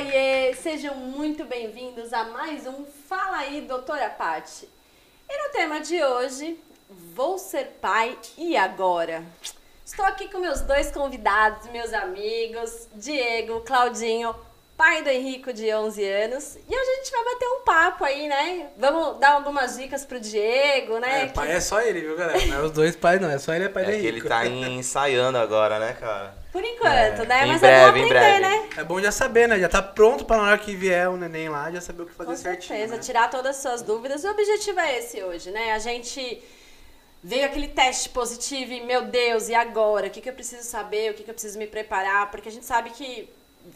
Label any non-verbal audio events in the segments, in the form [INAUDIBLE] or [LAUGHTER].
Oiê, sejam muito bem-vindos a mais um Fala aí, doutora Pati. E no tema de hoje, vou ser pai e agora? Estou aqui com meus dois convidados, meus amigos, Diego, Claudinho, pai do Henrico de 11 anos. E hoje a gente vai bater um papo aí, né? Vamos dar algumas dicas pro Diego, né? É, pai é só ele, viu, galera? Não é os dois pais, não. É só ele é pai É do que Henrique. ele tá ensaiando agora, né, cara? Por enquanto, né? Em Mas breve, é em bom aprender, breve. né? É bom já saber, né? Já tá pronto pra na hora que vier o neném lá, já saber o que fazer Com certinho. certeza, né? tirar todas as suas dúvidas. O objetivo é esse hoje, né? A gente veio aquele teste positivo e, meu Deus, e agora? O que, que eu preciso saber? O que, que eu preciso me preparar? Porque a gente sabe que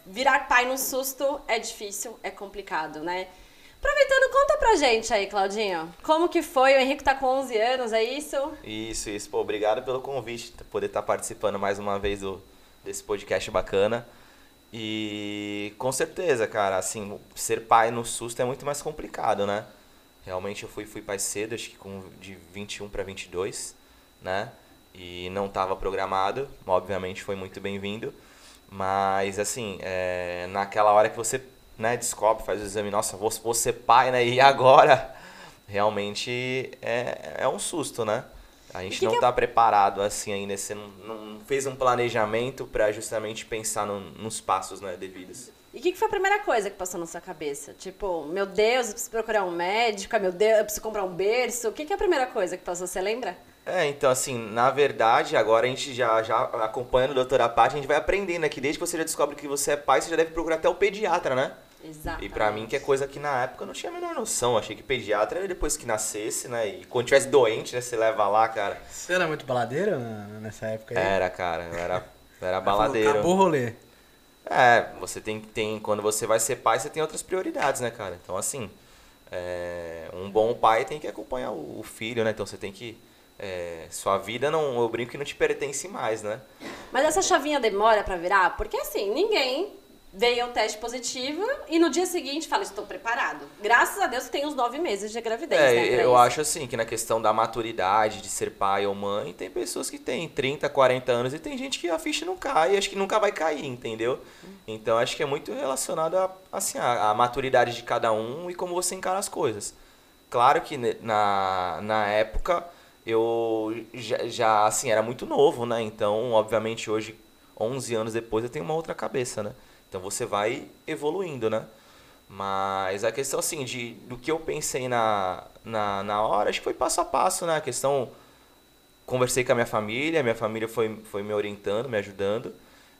virar pai no susto é difícil, é complicado, né? Aproveitando, conta pra gente aí, Claudinho. Como que foi? O Henrique tá com 11 anos, é isso? Isso, isso. Pô, obrigado pelo convite, poder estar participando mais uma vez do, desse podcast bacana. E com certeza, cara, assim, ser pai no susto é muito mais complicado, né? Realmente eu fui, fui pai cedo, acho que com de 21 para 22, né? E não estava programado, obviamente foi muito bem-vindo. Mas, assim, é, naquela hora que você né, descobre, faz o exame, nossa, vou, vou ser pai, né? E agora? [LAUGHS] Realmente é, é um susto, né? A gente que não é- está preparado assim ainda, você não, não fez um planejamento para justamente pensar no- nos passos né, devidos. E o que, que foi a primeira coisa que passou na sua cabeça? Tipo, meu Deus, eu preciso procurar um médico, ah, meu Deus, eu preciso comprar um berço. O que, que é a primeira coisa que passou? Você lembra? É, então assim, na verdade, agora a gente já, já acompanhando o doutor Apati, a gente vai aprendendo que desde que você já descobre que você é pai, você já deve procurar até o pediatra, né? Exato. E pra mim, que é coisa que na época eu não tinha a menor noção. Achei que pediatra era depois que nascesse, né? E quando tivesse doente, né? Você leva lá, cara. Você era muito baladeiro na- nessa época aí? Era, cara. Eu era, eu era [LAUGHS] falou, baladeiro. Acabou o rolê. É, você tem, tem. Quando você vai ser pai, você tem outras prioridades, né, cara? Então, assim, é, um bom pai tem que acompanhar o, o filho, né? Então você tem que. é, sua vida não. Eu brinco que não te pertence mais, né? Mas essa chavinha demora pra virar? Porque assim, ninguém veio ao teste positivo e no dia seguinte fala, estou preparado. Graças a Deus tem uns nove meses de gravidez, É, né? eu isso. acho assim que na questão da maturidade de ser pai ou mãe, tem pessoas que têm 30, 40 anos e tem gente que a ficha não cai e acho que nunca vai cair, entendeu? Então acho que é muito relacionado a, assim, a, a maturidade de cada um e como você encara as coisas. Claro que na, na época eu já, já, assim, era muito novo, né? Então, obviamente, hoje, 11 anos depois, eu tenho uma outra cabeça, né? Então você vai evoluindo, né? Mas a questão, assim, de, do que eu pensei na, na, na hora, acho que foi passo a passo, né? A questão, conversei com a minha família, minha família foi, foi me orientando, me ajudando.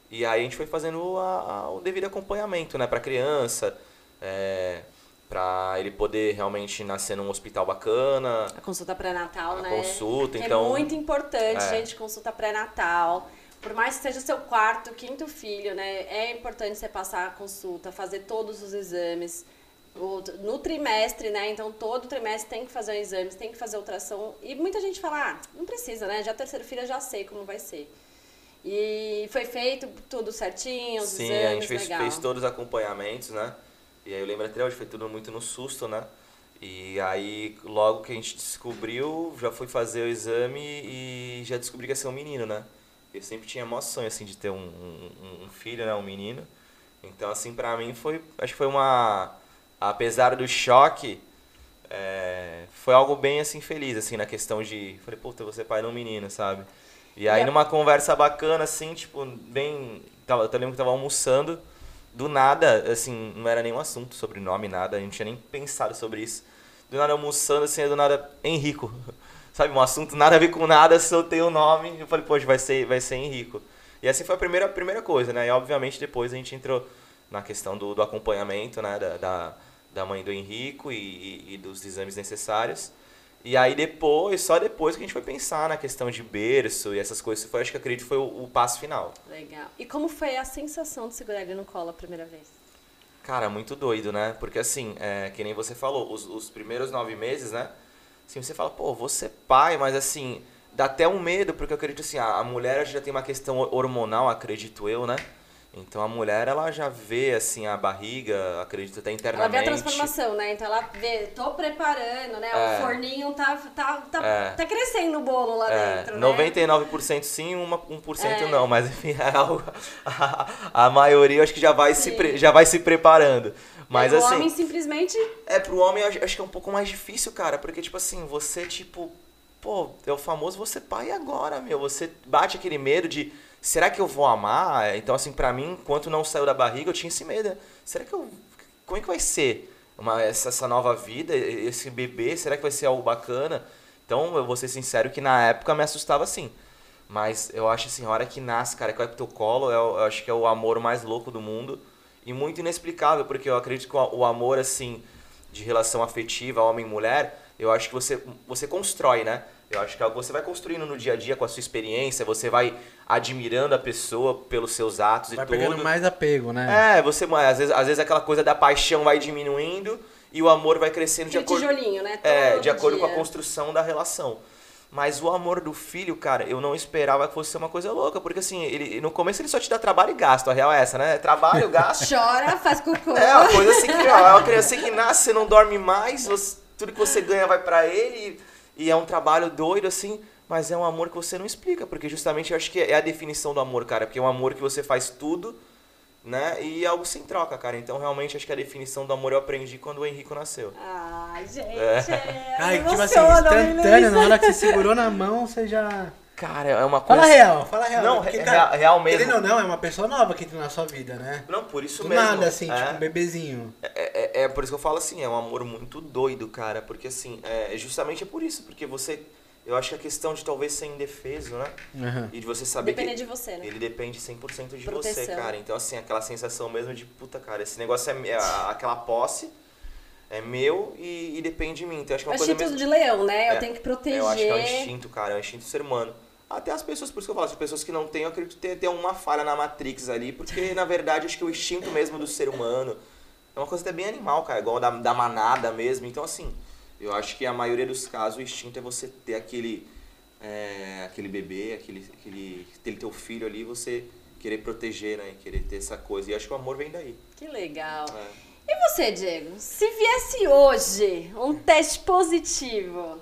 E aí a gente foi fazendo a- a- o devido acompanhamento, né? Pra criança, é, pra ele poder realmente nascer num hospital bacana. A consulta pré-natal, A né? consulta, que então- É muito importante, É. gente, consulta pré-natal. Por mais que seja seu quarto, quinto filho, né? É importante você passar a consulta, fazer todos os exames. No trimestre, né? Então, todo trimestre tem que fazer um exame, tem que fazer ultrassom. E muita gente fala, ah, não precisa, né? Já terceiro filho, eu já sei como vai ser. E foi feito tudo certinho, os Sim, exames, a gente fez, legal. fez todos os acompanhamentos, né? E aí eu lembro até hoje, foi tudo muito no susto, né? E aí, logo que a gente descobriu, já fui fazer o exame e já descobri que ia ser um menino, né? Eu sempre tinha maior sonho, assim, de ter um, um, um filho, né? Um menino. Então, assim, pra mim foi... Acho que foi uma... Apesar do choque, é, foi algo bem, assim, feliz, assim, na questão de... Falei, puta, você pai de um menino, sabe? E aí, numa conversa bacana, assim, tipo, bem... Tava, eu lembro que tava almoçando, do nada, assim, não era nenhum assunto sobre nome, nada, a gente não tinha nem pensado sobre isso. Do nada almoçando, assim, do nada, Henrico. Sabe, um assunto nada a ver com nada, soltei o nome, eu falei, poxa, vai ser, vai ser Henrico. E assim foi a primeira, primeira coisa, né? E obviamente depois a gente entrou na questão do, do acompanhamento, né? Da, da, da mãe do Henrico e, e, e dos exames necessários. E aí depois, só depois que a gente foi pensar na questão de berço e essas coisas, foi, acho que acredito que foi o, o passo final. Legal. E como foi a sensação de segurar ele no colo a primeira vez? Cara, muito doido, né? Porque assim, é, que nem você falou, os, os primeiros nove meses, né? Assim, você fala, pô, vou ser pai, mas assim, dá até um medo, porque eu acredito assim, a, a mulher já tem uma questão hormonal, acredito eu, né? Então a mulher, ela já vê, assim, a barriga, acredito até Ela internamente. vê a transformação, né? Então ela vê, tô preparando, né? É. O forninho tá, tá, tá, É. tá crescendo o bolo lá É, dentro, né? 99% sim, uma, 1% É. não, mas enfim, é algo- [LAUGHS] a, a maioria acho que já vai, se, Sim. já vai se preparando. Mas o assim, homem simplesmente é pro homem eu acho, que é um pouco mais difícil, cara, porque tipo assim, você tipo, pô, é o famoso você pai agora, meu, você bate aquele medo de será que eu vou amar? Então assim, pra mim, enquanto não saiu da barriga, eu tinha esse medo. né? Será que eu como é que vai ser uma, essa, essa nova vida, esse bebê, será que vai ser algo bacana? Então, eu vou ser sincero que na época me assustava sim. Mas eu acho assim, a hora que nasce, cara, que vai pro teu colo, eu, eu acho que é o amor mais louco do mundo. E muito inexplicável, porque eu acredito que o, amor, assim, de relação afetiva, homem e mulher, eu acho que você, você constrói, né? Eu acho que é algo que você vai construindo no dia a dia com a sua experiência, você vai admirando a pessoa pelos seus atos Vai e tudo. pegando mais apego, né? É, você, às vezes, às vezes aquela coisa da paixão vai diminuindo e o amor vai crescendo de aquele acordo, tijolinho, né? é, Todo de acordo com a construção da relação. Mas o amor do filho, cara, eu não esperava que fosse ser uma coisa louca, porque assim, ele no começo ele só te dá trabalho e gasto, a real é essa, né? Trabalho, gasto. [LAUGHS] Chora, faz cocô. é, uma coisa assim que, ó, é uma criança que nasce, você não dorme mais, você- tudo que você ganha vai pra ele, e, e é um trabalho doido, assim, mas é um amor que você não explica, porque justamente eu acho que é a definição do amor, cara, porque é um amor que você faz tudo, né? E é algo sem troca, cara. Então, realmente, acho que a definição do amor eu aprendi quando o Henrico nasceu. Ai, gente, É. é. [LAUGHS] Ai, tipo assim, instantâneo, na hora que você segurou na mão, você já. Cara, é uma coisa. Fala real, fala real. Não, porque, é cara, real- real mesmo. Querendo ou não, é uma pessoa nova que entra na sua vida, né? Não, por isso Do mesmo. nada, assim, é. tipo um bebezinho. É, é, é por isso que eu falo assim, é um amor muito doido, cara. Porque assim, é justamente é por isso. Porque você. Eu acho que a questão de talvez ser indefeso, né? Aham. E de você saber Depende que de você, né? ele depende 100% de você, Proteção. cara. Então, assim, aquela sensação mesmo de, puta, cara, esse negócio é, é aquela posse é meu e, e depende de mim. Então, acho que é É uma coisa instinto mesmo... de leão, né? É, eu tenho que proteger. Eu acho que é um instinto, cara, é um instinto do ser humano. Até as pessoas, por isso que eu falo, as pessoas que não têm, eu acredito ter, ter uma falha na Matrix ali, porque [LAUGHS] na verdade acho que o instinto mesmo do ser humano é uma coisa até bem animal, cara, igual da, da manada mesmo. Então, assim, eu acho que a maioria dos casos o instinto é você ter aquele, é, aquele bebê, aquele, aquele, ter teu filho ali, você querer proteger, né, e querer ter essa coisa. E acho que o amor vem daí. Que legal. É. E você, Diego? Se viesse hoje um teste positivo,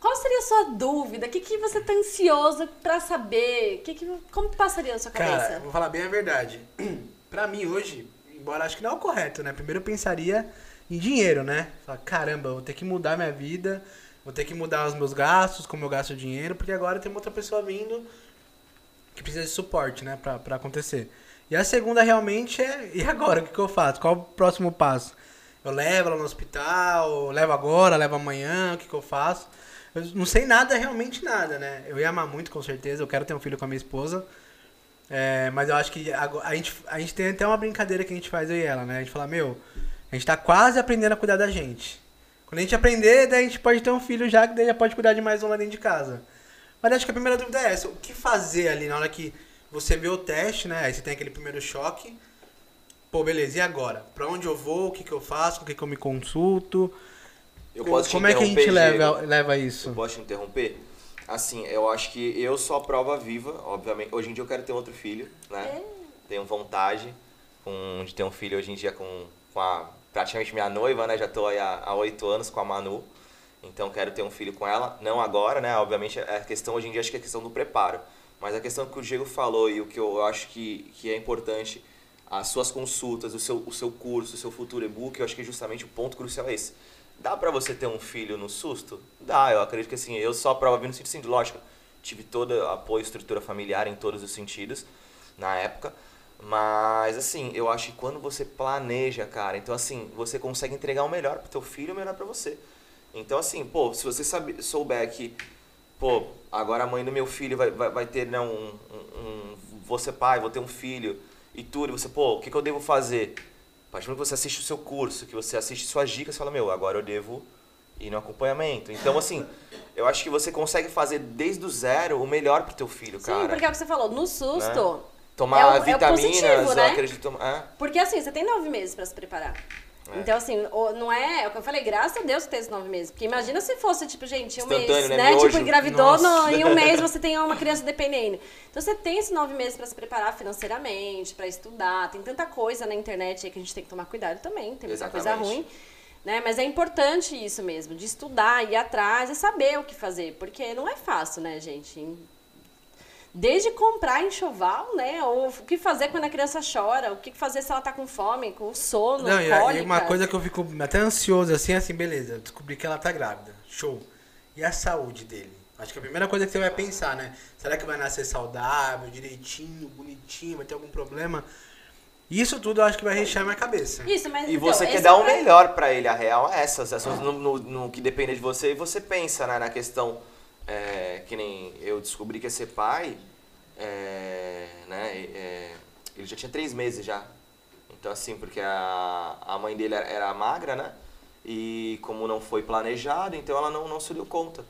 qual seria a sua dúvida? O que, que você tá ansioso pra saber? Que que, como passaria na sua Cara, cabeça? vou falar bem a verdade. [CLEARS THROAT] Pra mim hoje, embora acho que não é o correto, né? Primeiro eu pensaria em dinheiro, né? Falar, caramba, vou ter que mudar minha vida, vou ter que mudar os meus gastos, como eu gasto dinheiro, porque agora tem uma outra pessoa vindo que precisa de suporte, né? Pra, pra acontecer. E a segunda realmente é, e agora? O que, que eu faço? Qual o próximo passo? Eu levo ela no hospital, levo agora, levo amanhã, o que, que eu faço? Eu não sei nada, realmente nada, né? Eu ia amar muito, com certeza, eu quero ter um filho com a minha esposa. É, mas eu acho que agora- a gente, a gente tem até uma brincadeira que a gente faz eu e ela, né? A gente fala, meu, a gente tá quase aprendendo a cuidar da gente. Quando a gente aprender, daí a gente pode ter um filho já, que daí já pode cuidar de mais um lá dentro de casa. Mas acho que a primeira dúvida é essa, o que fazer ali na hora que você vê o teste, né? Aí você tem aquele primeiro choque. Pô, beleza, e agora? Pra onde eu vou? O que, que eu faço? Com o que, que eu me consulto? Eu posso te Como é que a gente leva, leva Eu isso? posso te interromper? Assim, eu acho que eu sou a prova viva, obviamente. Hoje em dia eu quero ter outro filho, né? Tenho vontade com- de ter um filho hoje em dia com, com a praticamente minha noiva, né? Já aí há oito anos com a Manu. Então quero ter um filho com ela. Não agora, né? Obviamente a questão hoje em dia acho que é a questão do preparo. Mas a questão que o Diego falou e o que eu acho que, que é importante, as suas consultas, o seu, o seu curso, o seu futuro e-book, eu acho que justamente o ponto crucial é esse. Dá pra você ter um filho no susto? Dá, eu acredito que assim, eu só prova vindo no sentido de lógico, tive todo apoio, estrutura familiar em todos os sentidos na época. Mas assim, eu acho que quando você planeja, cara, então assim, você consegue entregar o melhor pro teu filho e o melhor pra você. Então assim, pô, se você sabe, souber que, pô, agora a mãe do meu filho vai, vai, vai ter, né, um, um, Vou ser pai, vou ter um filho e tudo, e você, pô, o que, que eu devo fazer? A partir do momento que você assiste o seu curso, que você assiste suas dicas, você fala, meu, agora eu devo ir no acompanhamento. Então, assim, [LAUGHS] eu acho que você consegue fazer desde o zero o melhor pro teu filho, Sim, cara. porque é o que você falou, no susto. Tomar É o- é o vitaminas, positivo, né? eu acredito. É. Porque assim, você tem nove meses pra se preparar. É. Então, assim, não é. É o que eu falei, graças a Deus que tem esses nove meses. Porque imagina se fosse, tipo, gente, um mês, né? né? Miojo. Tipo, engravidou no- em um [LAUGHS] mês você tem uma criança dependendo. Então você tem esses nove meses pra se preparar financeiramente, pra estudar. Tem tanta coisa na internet aí que a gente tem que tomar cuidado também. Tem muita coisa ruim. Né? Mas é importante isso mesmo, de estudar, ir atrás e saber o que fazer. Porque não é fácil, né, gente? Desde comprar enxoval, né? Ou o que fazer quando a criança chora, o que fazer se ela tá com fome, com sono, Não, e, a- e cólica. uma coisa que eu fico até ansioso assim, é assim, beleza, eu descobri que ela tá grávida. Show. E a saúde dele? Acho que a primeira coisa que você vai pensar, né? Será que vai nascer saudável, direitinho, bonitinho, vai ter algum problema? Isso tudo eu acho que vai rechear minha cabeça. Isso, mas E então, você quer dar é o pra- melhor pra ele, a real é essa. Essas coisas no, no- no que depende de você. E você pensa né, na questão, é, que nem eu descobri que ia ser pai, é, né, é, ele já tinha três meses já. Então assim, porque a, a mãe dele era, era magra, né? E como não foi planejado, então ela não, não se deu conta.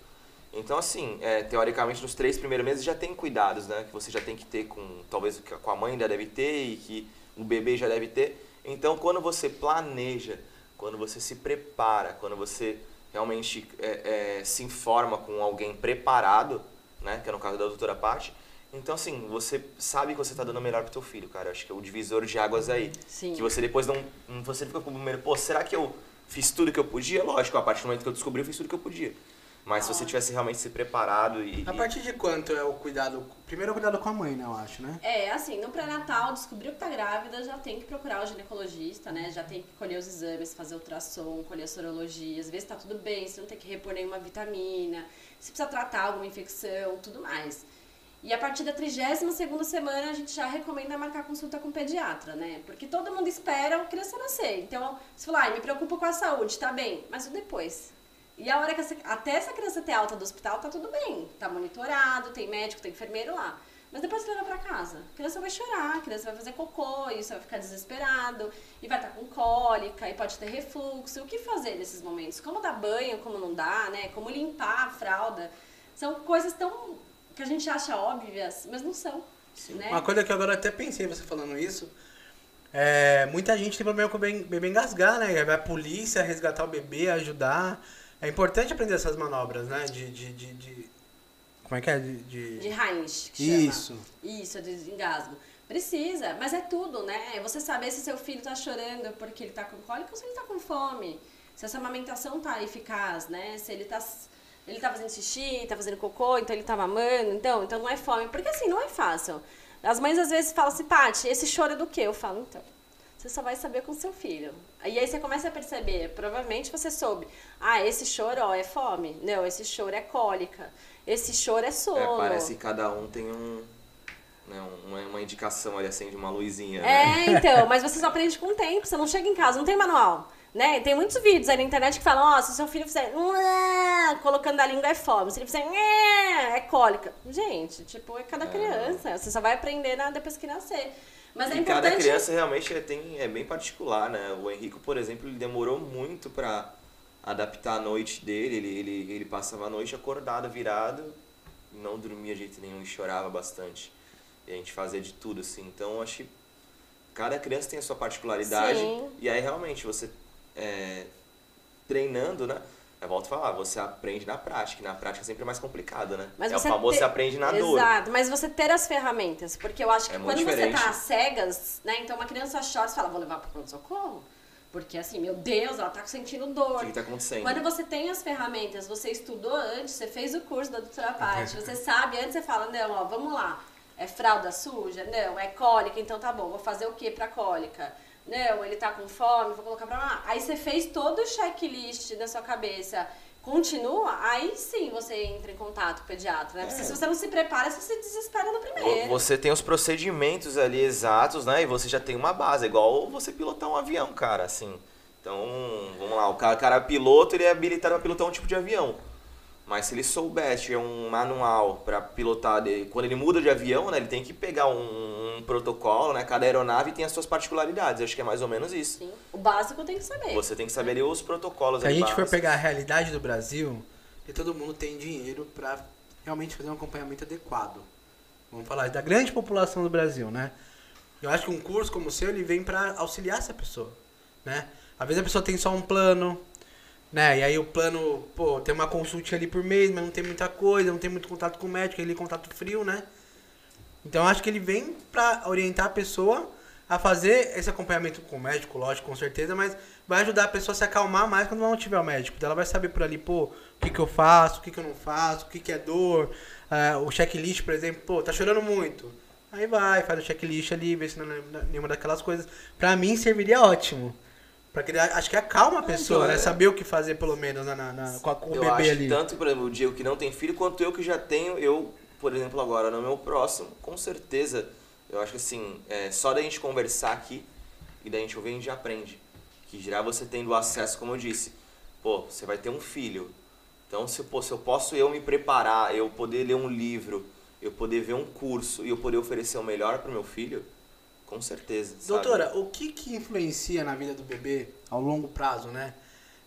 Então, assim, é, teoricamente, nos três primeiros meses já tem cuidados, né? Que você já tem que ter com, talvez, com a mãe já deve ter e que o bebê já deve ter. Então, quando você planeja, quando você se prepara, quando você realmente é, é, se informa com alguém preparado, né? Que é no caso da doutora Paty, então, assim, você sabe que você está dando o melhor pro teu filho, cara. Acho que é o divisor de águas aí. Sim. Que você depois não... Você fica com o primeiro, pô, será que eu fiz tudo que eu podia? Lógico, a partir do momento que eu descobri, eu fiz tudo que eu podia. Mas se você tivesse realmente se preparado e... A partir de quanto é o cuidado? Primeiro é o cuidado com a mãe, né, eu acho, né? É, assim, no pré-natal, descobriu que tá grávida, já tem que procurar o ginecologista, né? Já tem que colher os exames, fazer ultrassom, colher as sorologias, ver se tá tudo bem, se não tem que repor nenhuma vitamina, se precisa tratar alguma infecção, tudo mais. E a partir da 32ª semana, a gente já recomenda marcar consulta com o pediatra, né? Porque todo mundo espera a criança nascer. Então, se falar, ah, me preocupo com a saúde, tá bem, mas o depois? E a hora que essa, até essa criança ter alta do hospital, tá tudo bem. Tá monitorado, tem médico, tem enfermeiro lá. Mas depois que leva pra casa, a criança vai chorar, a criança vai fazer cocô, e você vai ficar desesperado, e vai estar com cólica, e pode ter refluxo. O que fazer nesses momentos? Como dar banho, como não dá, né? Como limpar a fralda. São coisas tão que a gente acha óbvias, mas não são. Né? Uma coisa que eu agora até pensei você falando isso, é, muita gente tem problema com o bebê engasgar, né? Vai a polícia resgatar o bebê, ajudar. É importante aprender essas manobras, né? De. de, de, de- como é que é? De. de- De Heinz, que chama. Isso. Isso, de engasgo. Precisa, mas é tudo, né? É Você saber se seu filho tá chorando porque ele tá com cólica ou se ele tá com fome. Se essa amamentação tá eficaz, né? Se ele tá, ele tá fazendo xixi, tá fazendo cocô, então ele tá mamando, então, então não é fome. Porque assim, não é fácil. As mães às vezes falam assim, Paty, esse choro é do quê? Eu falo, então, você só vai saber com seu filho. E aí você começa a perceber, provavelmente você soube, ah, esse choro ó, é fome. Não, esse choro é cólica. Esse choro é sono. É, parece que cada um tem um, né, uma, uma indicação ali, acende uma luzinha. né? É, então, mas você só aprende com o tempo, você não chega em casa, não tem manual. Né? Tem muitos vídeos aí na internet que falam, ó, se o seu filho fizer colocando a língua é fome, se ele fizer é cólica. Gente, tipo, é cada criança. Você só vai aprender na- depois que nascer. Mas é e cada importante. criança realmente é, tem, é bem particular, né? O Henrico, por exemplo, ele demorou muito pra adaptar a noite dele. Ele, ele, ele passava a noite acordado, virado, não dormia de jeito nenhum e chorava bastante. E a gente fazia de tudo, assim. Então, eu acho que cada criança tem a sua particularidade. Sim. E aí, realmente, você é, treinando, né? Eu volto a falar, você aprende na prática. E na prática é sempre mais complicado, né? Mas é o famoso ter- você aprende na dor. Exato, mas você ter as ferramentas, porque eu acho que É quando você tá às cegas, né? Então uma criança chora, você fala, vou levar pro pronto-socorro? Porque assim, meu Deus, ela tá sentindo O dor. que, que tá acontecendo? Quando você tem as ferramentas, você estudou antes, você fez o curso da doutora Paty, você sabe, antes você fala, não, ó, vamos lá, é fralda suja? Não, é cólica, então tá bom, vou fazer o que pra cólica? Não, ele tá com fome, vou colocar pra lá. Aí você fez todo o checklist da sua cabeça, continua, aí sim você entra em contato com o pediatra, né? Porque se você não se prepara, você se desespera no primeiro. Você tem os procedimentos ali exatos, né? E você já tem uma base, é igual você pilotar um avião, cara, assim. Então, vamos lá, o cara, o cara é piloto, ele é habilitado para pilotar um tipo de avião. Mas se ele soubesse um manual para pilotar, quando ele muda de avião, né, ele tem que pegar um, um protocolo, né? Cada aeronave tem as suas particularidades. Eu acho que é mais ou menos isso. Sim. O básico tem que saber. Você tem que saber ali os protocolos Se a gente for básicos. pegar a realidade do Brasil, que todo mundo tem dinheiro pra realmente fazer um acompanhamento adequado. Vamos falar da grande população do Brasil, né? Eu acho que um curso como o seu, ele vem pra auxiliar essa pessoa, né? Às vezes a pessoa tem só um plano, né? E aí o plano, pô, tem uma consulta ali por mês, mas não tem muita coisa, não tem muito contato com o médico, ele contato frio, né? Então eu acho que ele vem pra orientar a pessoa a fazer esse acompanhamento com o médico, lógico, com certeza, mas vai ajudar a pessoa a se acalmar mais quando não tiver o médico. Então ela vai saber por ali, pô, o que, que eu faço, o que, que eu não faço, o que, que é dor, uh, o checklist, por exemplo, pô, tá chorando muito. Aí vai, faz o checklist ali, vê se não é nenhuma daquelas coisas. Pra mim serviria ótimo. Porque acho que acalma a pessoa, né? É. Saber o que fazer, pelo menos, na, na, com, a, com o bebê acho ali. Tanto, por exemplo, o Diego que não tem filho, quanto eu que já tenho, eu, por exemplo, agora no meu próximo, com certeza, eu acho que assim, é, só da gente conversar aqui e da gente ouvir, a gente aprende. Que já você tendo acesso, como eu disse, pô, você vai ter um filho. Então, se, pô, se eu posso eu me preparar, eu poder ler um livro, eu poder ver um curso e eu poder oferecer o melhor para o meu filho, com certeza. Doutora, sabe? o que, que influencia na vida do bebê ao longo prazo, né?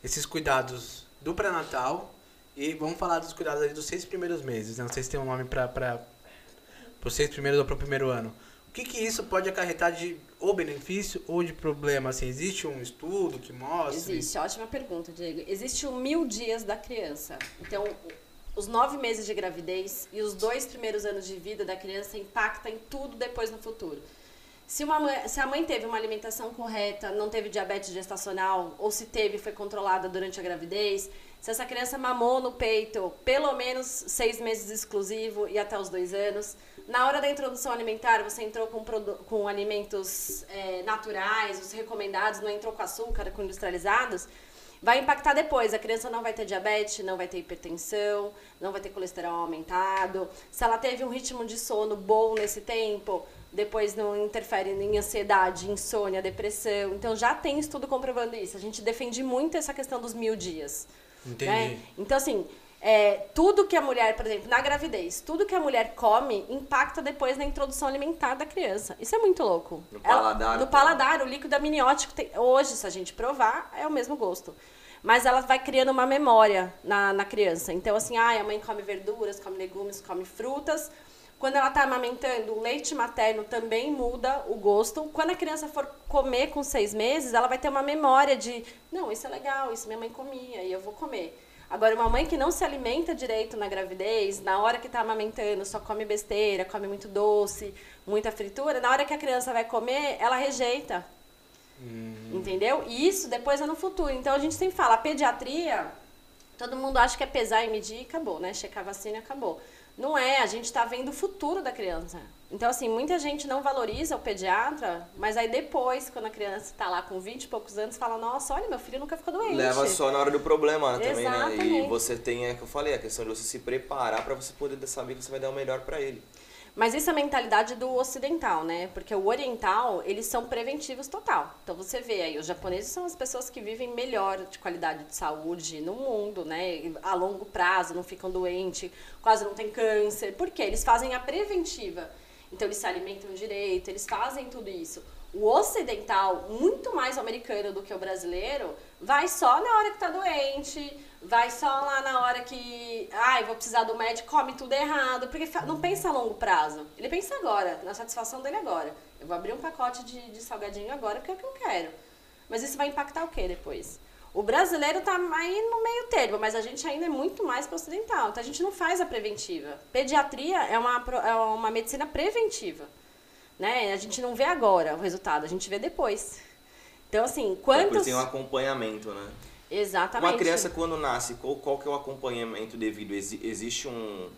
Esses cuidados do pré-natal e vamos falar dos cuidados dos seis primeiros meses. Né? Não sei se tem um nome para os seis primeiros ou para o primeiro ano. O que, que isso pode acarretar de ou benefício ou de problema? Assim, existe um estudo que mostra? Existe, ótima pergunta, Diego. Existe o mil dias da criança. Então, os nove meses de gravidez e os dois primeiros anos de vida da criança impactam em tudo depois no futuro. Se, uma mãe, se a mãe teve uma alimentação correta, não teve diabetes gestacional, ou se teve foi controlada durante a gravidez, se essa criança mamou no peito pelo menos seis meses exclusivo e até os dois anos, na hora da introdução alimentar você entrou com, com alimentos é, naturais, os recomendados, não entrou com açúcar, com industrializados, vai impactar depois. A criança não vai ter diabetes, não vai ter hipertensão, não vai ter colesterol aumentado. Se ela teve um ritmo de sono bom nesse tempo, depois não interfere em ansiedade, insônia, depressão. Então já tem estudo comprovando isso. A gente defende muito essa questão dos mil dias. Entendi. Né? Então, assim, é, tudo que a mulher, por exemplo, na gravidez, tudo que a mulher come impacta depois na introdução alimentar da criança. Isso é muito louco. No paladar. Ela, no paladar, o líquido amniótico, tem, hoje, se a gente provar, é o mesmo gosto. Mas ela vai criando uma memória na, na criança. Então, assim, ah, a mãe come verduras, come legumes, come frutas quando ela está amamentando, o leite materno também muda o gosto. Quando a criança for comer com seis meses, ela vai ter uma memória de, não, isso é legal, isso minha mãe comia e eu vou comer. Agora, uma mãe que não se alimenta direito na gravidez, na hora que está amamentando, só come besteira, come muito doce, muita fritura, na hora que a criança vai comer, ela rejeita. Hum. Entendeu? E isso depois é no futuro. Então a gente sempre fala, a pediatria, todo mundo acha que é pesar e medir e acabou, né? Checar a vacina e acabou. Não é, a gente está vendo o futuro da criança. Então, assim, muita gente não valoriza o pediatra, mas aí depois, quando a criança está lá com 20 e poucos anos, fala, nossa, olha, meu filho nunca ficou doente. Leva só na hora do problema né, também, né? E você tem, é que eu falei, a questão de você se preparar para você poder saber que você vai dar o melhor para ele. Mas isso é a mentalidade do ocidental, né? Porque o oriental, eles são preventivos total. Então você vê aí, os japoneses são as pessoas que vivem melhor de qualidade de saúde no mundo, né? A longo prazo, não ficam doentes, quase não tem câncer. Por quê? Eles fazem a preventiva. Então eles se alimentam direito, eles fazem tudo isso. O ocidental, muito mais americano do que o brasileiro, vai só na hora que tá doente, vai só lá na hora que, ai, vou precisar do médico, come tudo errado, porque não pensa a longo prazo. Ele pensa agora, na satisfação dele agora. Eu vou abrir um pacote de, de salgadinho agora porque é o que eu quero. Mas isso vai impactar o que depois? O brasileiro tá aí no meio termo, mas a gente ainda é muito mais para ocidental. Então a gente não faz a preventiva. Pediatria é uma, é uma medicina preventiva. Né? A gente não vê agora o resultado, a gente vê depois. Então, assim, quantos... Depois tem um acompanhamento, né? Exatamente. Uma criança quando nasce, qual, qual que é o acompanhamento devido? Ex, existe um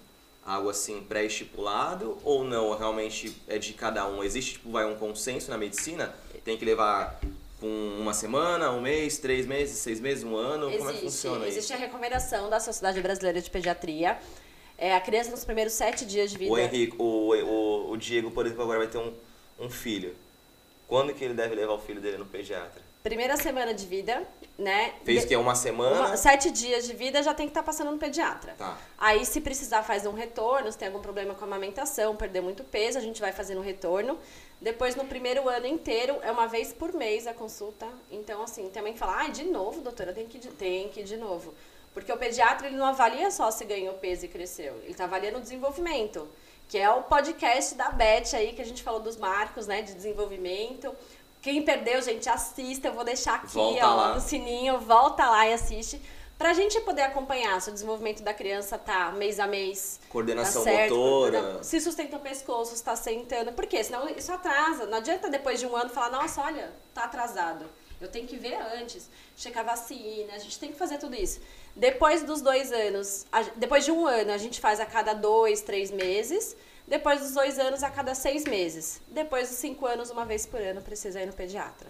algo assim pré-estipulado ou não? Realmente é de cada um? Existe tipo vai um consenso na medicina? Tem que levar com uma semana, um mês, três meses, seis meses, um ano? Existe, Como é que funciona Existe isso? a recomendação da Sociedade Brasileira de Pediatria. É, a criança nos primeiros sete dias de vida. O Henrique, o, o, o Diego, por exemplo, agora vai ter um, um filho. Quando que ele deve levar o filho dele no pediatra? Primeira semana de vida, né? Fez que é uma semana? Uma, sete dias de vida já tem que estar tá passando no pediatra. Tá. Aí, se precisar, faz um retorno. Se tem algum problema com a amamentação, perder muito peso, a gente vai fazendo um retorno. Depois, no primeiro ano inteiro, é uma vez por mês a consulta. Então, assim, também fala, ah, de novo, doutora, tem que ir de, tem que ir de novo. Porque o pediatra, ele não avalia só se ganhou peso e cresceu. Ele está avaliando o desenvolvimento. Que é o podcast da Beth aí, que a gente falou dos marcos, né, de desenvolvimento Quem perdeu, gente, assista. Eu vou deixar aqui, Volta ó, lá. no sininho. Volta lá e assiste. Pra gente poder acompanhar se o desenvolvimento da criança tá mês a mês. Coordenação tá certo, motora. Se sustenta o pescoço, se tá sentando. Por quê? Senão isso atrasa. Não adianta depois de um ano falar, nossa, olha, tá atrasado. Eu tenho que ver antes, checar vacina, a gente tem que fazer tudo isso. Depois dos dois anos, a- depois de um ano, a gente faz a cada dois, três meses. Depois dos dois anos, a cada seis meses. Depois dos cinco anos, uma vez por ano, precisa ir no pediatra.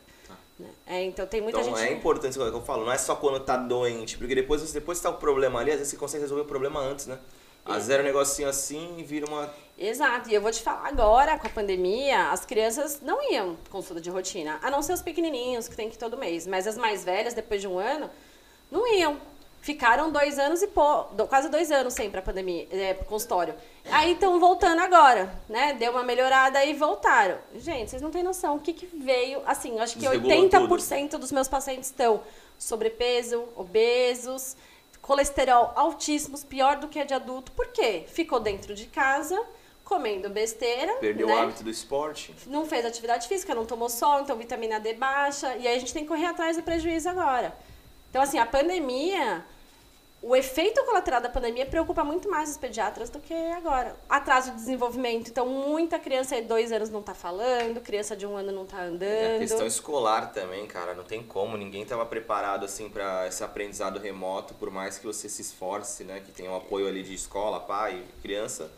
né? É, então tem muita Então gente. é importante isso que eu falo, não é só quando tá doente, porque depois, depois que tá o problema ali, às vezes você consegue resolver o problema antes, né? Vezes era um negocinho assim e vira uma. Exato, e eu vou te falar agora, com a pandemia, as crianças não iam consulta de rotina, a não ser os pequenininhos, que tem que ir todo mês, mas as mais velhas, depois de um ano, não iam. Ficaram dois anos e do- quase dois anos sem pra pandemia, é, consultório. Aí estão voltando agora, né? Deu uma melhorada e voltaram. Gente, vocês não têm noção o que, que veio. Assim, acho que Desregulou 80% dos meus pacientes estão sobrepeso, obesos, colesterol altíssimos, pior do que a de adulto. Por quê? Ficou dentro de casa, comendo besteira. Perdeu né? o hábito do esporte. Não fez atividade física, não tomou sol, então vitamina D baixa. E aí a gente tem que correr atrás do prejuízo agora. Então, assim, a pandemia, o efeito colateral da pandemia preocupa muito mais os pediatras do que agora. Atraso de desenvolvimento. Então, muita criança de dois anos não tá falando, criança de um ano não tá É a andando. questão escolar também, cara, não tem como, ninguém tava preparado assim para esse aprendizado remoto, por mais que você se esforce, né, que tenha um apoio ali de escola, pai, criança,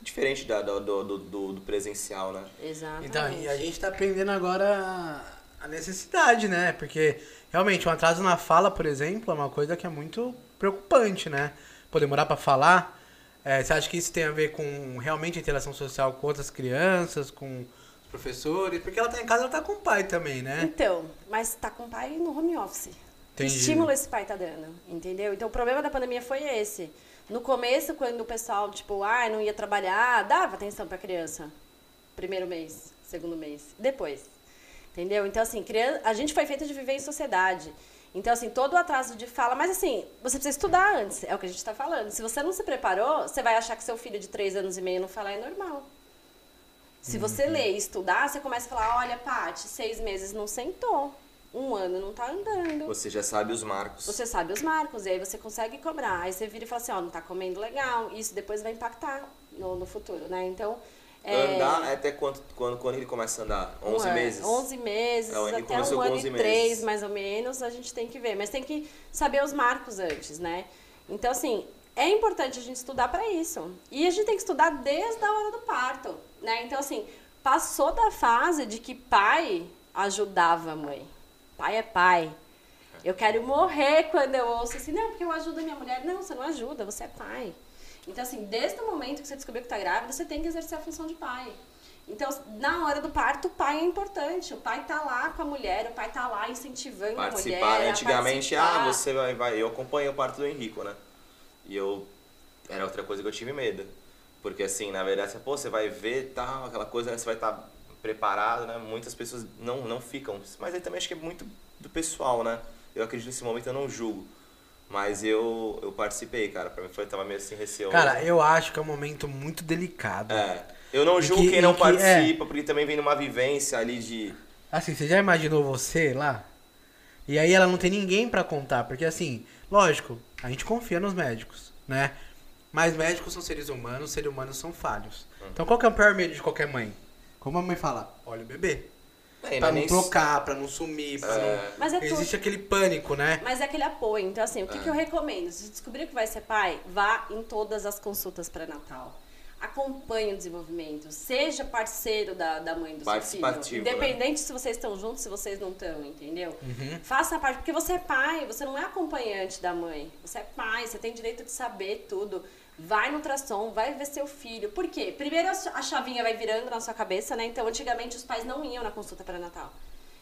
diferente da, do, do, do- do presencial, né? Exatamente. Então, e a gente tá aprendendo agora a necessidade, né? Porque realmente um atraso na fala, por exemplo, é uma coisa que é muito preocupante, né? Pô, demorar pra falar. É, você acha que isso tem a ver com realmente a interação social com outras crianças, com os professores? Porque ela tá em casa, ela tá com o pai também, né? Então, mas tá com o pai no home office. Que Entendi. estímulo esse pai tá dando, entendeu? Então o problema da pandemia foi esse. No começo, quando o pessoal, tipo, ah, não ia trabalhar, dava atenção pra criança. Primeiro mês, segundo mês, depois. Entendeu? Então, assim, criança, a gente foi feito de viver em sociedade. Então, assim, todo o atraso de fala, mas assim, você precisa estudar antes, é o que a gente tá falando. Se você não se preparou, você vai achar que seu filho de três anos e meio não falar é normal. Se você Uhum. ler e estudar, você começa a falar, olha, Paty, seis meses não sentou, um ano não tá andando. Você já sabe os marcos. Você sabe os marcos, e aí você consegue cobrar. Aí você vira e fala assim, ó, não tá comendo legal. Isso depois vai impactar no, no futuro, né? Então, é... Andar até quanto, quando, quando ele começa a andar? 11 um ano, meses? 11 meses, É, até um ano 11 e três, mais ou menos, a gente tem que ver. Mas tem que saber os marcos antes, né? Então, assim, é importante a gente estudar para isso. E a gente tem que estudar desde a hora do parto, né? Então, assim, passou da fase de que pai ajudava a mãe. Pai é pai. Eu quero morrer quando eu ouço assim, não, porque eu ajudo a minha mulher. Não, você não ajuda, você é pai. Então, assim, desde o momento que você descobriu que tá grávida, você tem que exercer a função de pai. Então, na hora do parto, o pai é importante. O pai tá lá com a mulher, o pai tá lá incentivando a mulher. Participar. a Antigamente, participar. ah, você vai, vai. Eu acompanhei o parto do Henrico, né? E eu. Era outra coisa que eu tive medo. Porque assim, na verdade, você, pô, você vai ver tal, aquela coisa, né? Você vai estar preparado, né? Muitas pessoas não, não ficam. Mas aí também acho que é muito do pessoal, né? Eu acredito nesse momento, eu não julgo. Mas eu, eu participei, cara. Pra mim foi, tava meio assim, receoso. Cara, eu acho que é um momento muito delicado. É. Eu não julgo que- quem não que- é. participa, porque também vem numa vivência ali de. Assim, você já imaginou você lá? E aí ela não tem ninguém pra contar, porque assim, lógico, a gente confia nos médicos, né? Mas médicos são seres humanos, seres humanos são falhos. Então qual que é o pior medo de qualquer mãe? Como a mãe fala, olha o bebê. É, Pra nem não trocar, pra não sumir, pra É. Mas é não... tudo. Existe aquele pânico, né? Mas é aquele apoio. Então, assim, o que, que eu recomendo? Se descobriu que vai ser pai, vá em todas as consultas pré-natal. Acompanhe o desenvolvimento. Seja parceiro da, da mãe do seu filho. Participativo, né? Independente se vocês estão juntos, se vocês não estão, entendeu? Uhum. Faça parte, porque você é pai, você não é acompanhante da mãe. Você é pai, você tem direito de saber tudo. Vai no ultrassom, vai ver seu filho. Por quê? Primeiro a chavinha vai virando na sua cabeça, né? Então, antigamente os pais não iam na consulta pré-natal.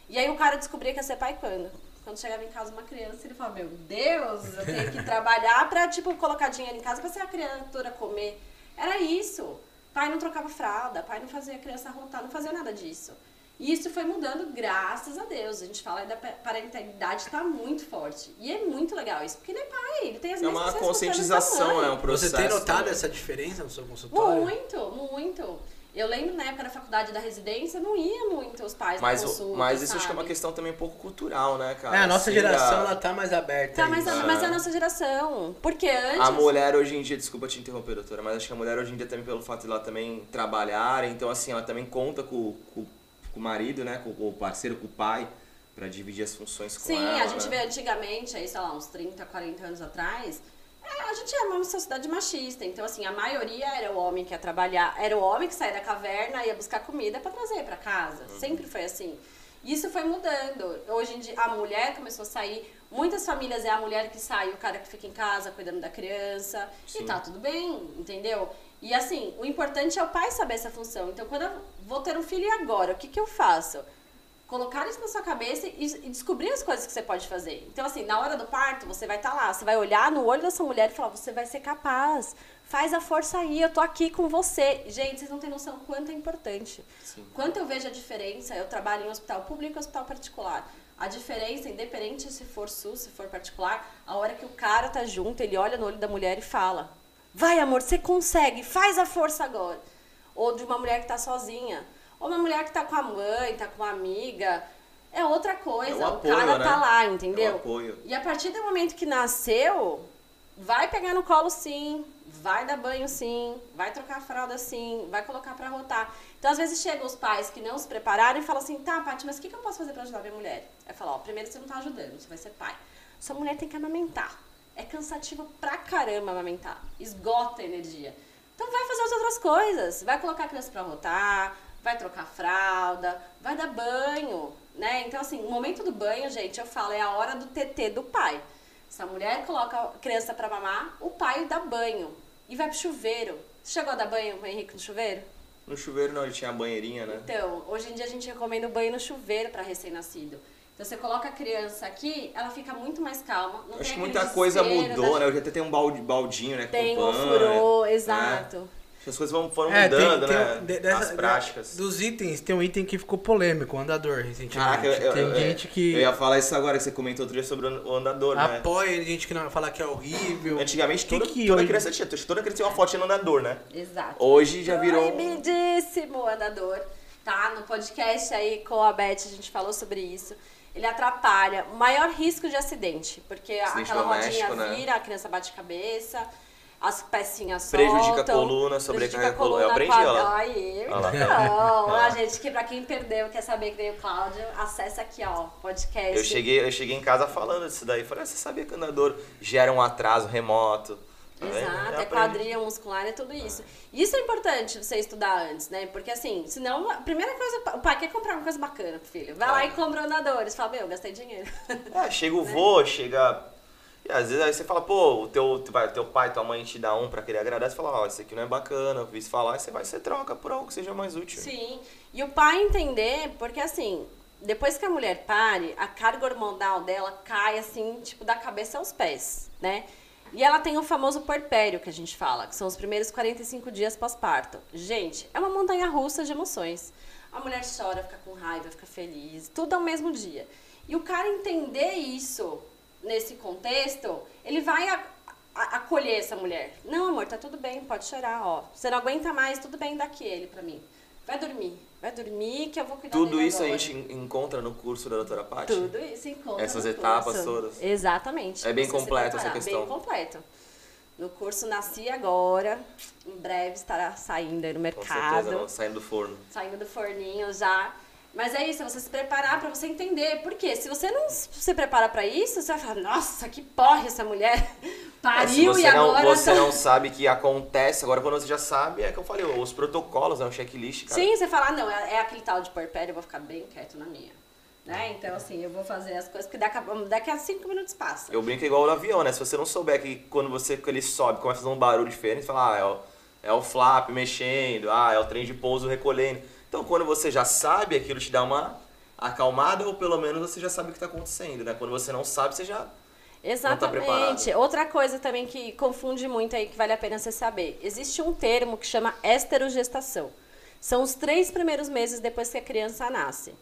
E aí o cara descobria que ia ser pai quando? Quando chegava em casa uma criança, ele falava, meu Deus, eu tenho que trabalhar pra, tipo, colocar dinheiro em casa pra ser a criatura comer. Era isso. Pai não trocava fralda, pai não fazia a criança arrotar, não fazia nada disso. E isso foi mudando, graças a Deus. A gente fala da parentalidade tá muito forte. E é muito legal isso, porque ele é pai, ele tem as É mesmas uma responsabilidades da conscientização, é um processo. Você tem notado essa diferença no seu consultório? Muito, muito. Eu lembro na época da faculdade da residência, não ia muito os pais Mas, consulta, mas isso acho que é uma sabe? questão também um pouco cultural, né, cara? É, a nossa Assim, geração, a- ela tá mais aberta. Tá, isso. a, mas é a nossa geração. Porque antes. A mulher hoje em dia, desculpa te interromper, doutora, mas acho que a mulher hoje em dia também pelo fato de ela também trabalhar, então assim, ela também conta com, com, com o marido, né, com, com o parceiro, com o pai, pra dividir as funções com Sim, ela. a gente né? vê antigamente, aí, sei lá, uns 30, 40 anos atrás, é, a gente é uma sociedade machista. Então, assim, a maioria era o homem que ia trabalhar, era o homem que saía da caverna e ia buscar comida pra trazer pra casa. Uhum. Sempre foi assim. Isso foi mudando. Hoje em dia, a mulher começou a sair. Muitas famílias é a mulher que sai, o cara que fica em casa cuidando da criança. Sim. E tá tudo bem, entendeu? E assim, o importante é o pai saber essa função. Então, quando eu vou ter um filho e agora, o que, que eu faço? colocar isso na sua cabeça e, e descobrir as coisas que você pode fazer. Então, assim, na hora do parto, você vai estar lá, você vai olhar no olho dessa mulher e falar: você vai ser capaz, faz a força aí, eu tô aqui com você. Gente, vocês não têm noção quanto é importante. Sim. Quanto eu vejo a diferença, eu trabalho em hospital público e hospital particular. A diferença, independente se for SUS, se for particular, a hora que o cara tá junto, ele olha no olho da mulher e fala: Vai, amor, você consegue, faz a força agora. Ou de uma mulher que tá sozinha. Ou uma mulher que tá com a mãe, tá com uma amiga. É outra coisa. É o o apoio, cara né? tá lá, É o entendeu? apoio. E a partir do momento que nasceu, vai pegar no colo sim, vai dar banho sim, vai trocar a fralda sim, vai colocar pra rotar. Então, às vezes, chegam os pais que não se prepararam e falam assim, tá, Paty, mas o que, que eu posso fazer pra ajudar minha mulher? Aí fala, ó, primeiro você não tá ajudando, você vai ser pai. Sua mulher tem que amamentar. É cansativo pra caramba amamentar. Esgota a energia. Então vai fazer as outras coisas. Vai colocar a criança pra rotar, vai trocar fralda, vai dar banho, né? Então, assim, o momento do banho, gente, eu falo, é a hora do TT do pai. Se a mulher coloca a criança pra mamar, o pai dá banho. E vai pro chuveiro. Você chegou a dar banho com o Henrique no chuveiro? No chuveiro não, ele tinha a banheirinha, né? Então, hoje em dia a gente recomenda o banho no chuveiro para recém-nascido. Então você coloca a criança aqui, ela fica muito mais calma. Não Acho tem que muita coisa mudou, da- né? Hoje até tem um balde, baldinho, né? com Tem, banho, furou, né? exato. Que As coisas vão, foram É, tem- mudando, tem né? um- de- dessa- As práticas. Dos itens, tem um item que ficou polêmico, o andador, recentemente. Caraca, eu, eu, tem eu- gente que eu ia falar isso agora, que você comentou outro dia sobre o andador, né? apoia, tem gente que não fala que é horrível. Antigamente Que toda, que toda hoje- criança tinha, toda criança tinha uma fotinha no andador, né? Exato. Hoje já virou... Proibidíssimo o andador. Tá? No podcast aí com a Beth a gente falou sobre isso. Ele atrapalha. Maior risco de acidente. Porque Acidente aquela rodinha né? vira, a criança bate cabeça, as pecinhas soltam. Prejudica a coluna, sobrecarrega a coluna. Eu aprendi, ó lá. Aí, Ó lá. então. Ó. A gente, que pra quem perdeu, quer saber que veio o Cláudio, acessa aqui, ó, podcast. Eu cheguei, eu cheguei em casa falando disso daí. Falei, ah, você sabia que o andador gera um atraso remoto? Tá vendo? Exato, Já é aprendi. quadril muscular, é tudo isso. Isso é importante você estudar antes, né? Porque assim, senão, a primeira coisa, o pai quer comprar uma coisa bacana pro filho. Vai lá e compra andadores. Fala, meu, gastei dinheiro. É, chega o [LAUGHS] vô, chega. E às vezes aí você fala, pô, o teu, teu pai, tua mãe te dá um pra querer agradar, você fala, ó, esse aqui não é bacana, eu vi isso falar, e você vai, você troca por algo que seja mais útil. Sim. E o pai entender, porque assim, depois que a mulher pare, a carga hormonal dela cai assim, tipo, da cabeça aos pés, né? E ela tem o famoso porpério que a gente fala, que são os primeiros 45 dias pós-parto. Gente, é uma montanha russa de emoções. A mulher chora, fica com raiva, fica feliz, tudo ao mesmo dia. E o cara entender isso nesse contexto, ele vai a- a- acolher essa mulher. Não, amor, tá tudo bem, pode chorar, ó. Você não aguenta mais, tudo bem, dá aqui ele pra mim. Vai dormir, vai dormir que eu vou cuidar Tudo isso a agora. gente en- encontra no curso da doutora Paty? Tudo isso encontra Essas etapas curso. todas. Exatamente. É bem completo essa questão. Bem completo. No curso Nasci Agora, em breve estará saindo aí no Com mercado certeza, não, saindo do forno. saindo do forninho já. Mas é isso, é você se preparar pra você entender. Por quê? Se você não se prepara pra isso, você vai falar, nossa, que porra essa mulher [LAUGHS] É, pariu você e não, agora você tá... não sabe que acontece, agora quando você já sabe, é que eu falei, os protocolos, é um checklist, cara. Sim, você fala, ah, não, é, é aquele tal de porpério, eu vou ficar bem quieto na minha. Né? Então, assim, eu vou fazer as coisas, porque daqui a, daqui a cinco minutos passa. Eu brinco igual no avião, né? Se você não souber que quando você que ele sobe, começa a fazer um barulho diferente, você fala, ah, é o, é o flap mexendo, ah, é o trem de pouso recolhendo. Então quando você já sabe, aquilo te dá uma acalmada, ou pelo menos você já sabe o que está acontecendo, né? Quando você não sabe, você já. Exatamente. preparado. Outra coisa também que confunde muito aí, que vale a pena você saber. Existe um termo que chama esterogestação. São os três primeiros meses depois que a criança nasce.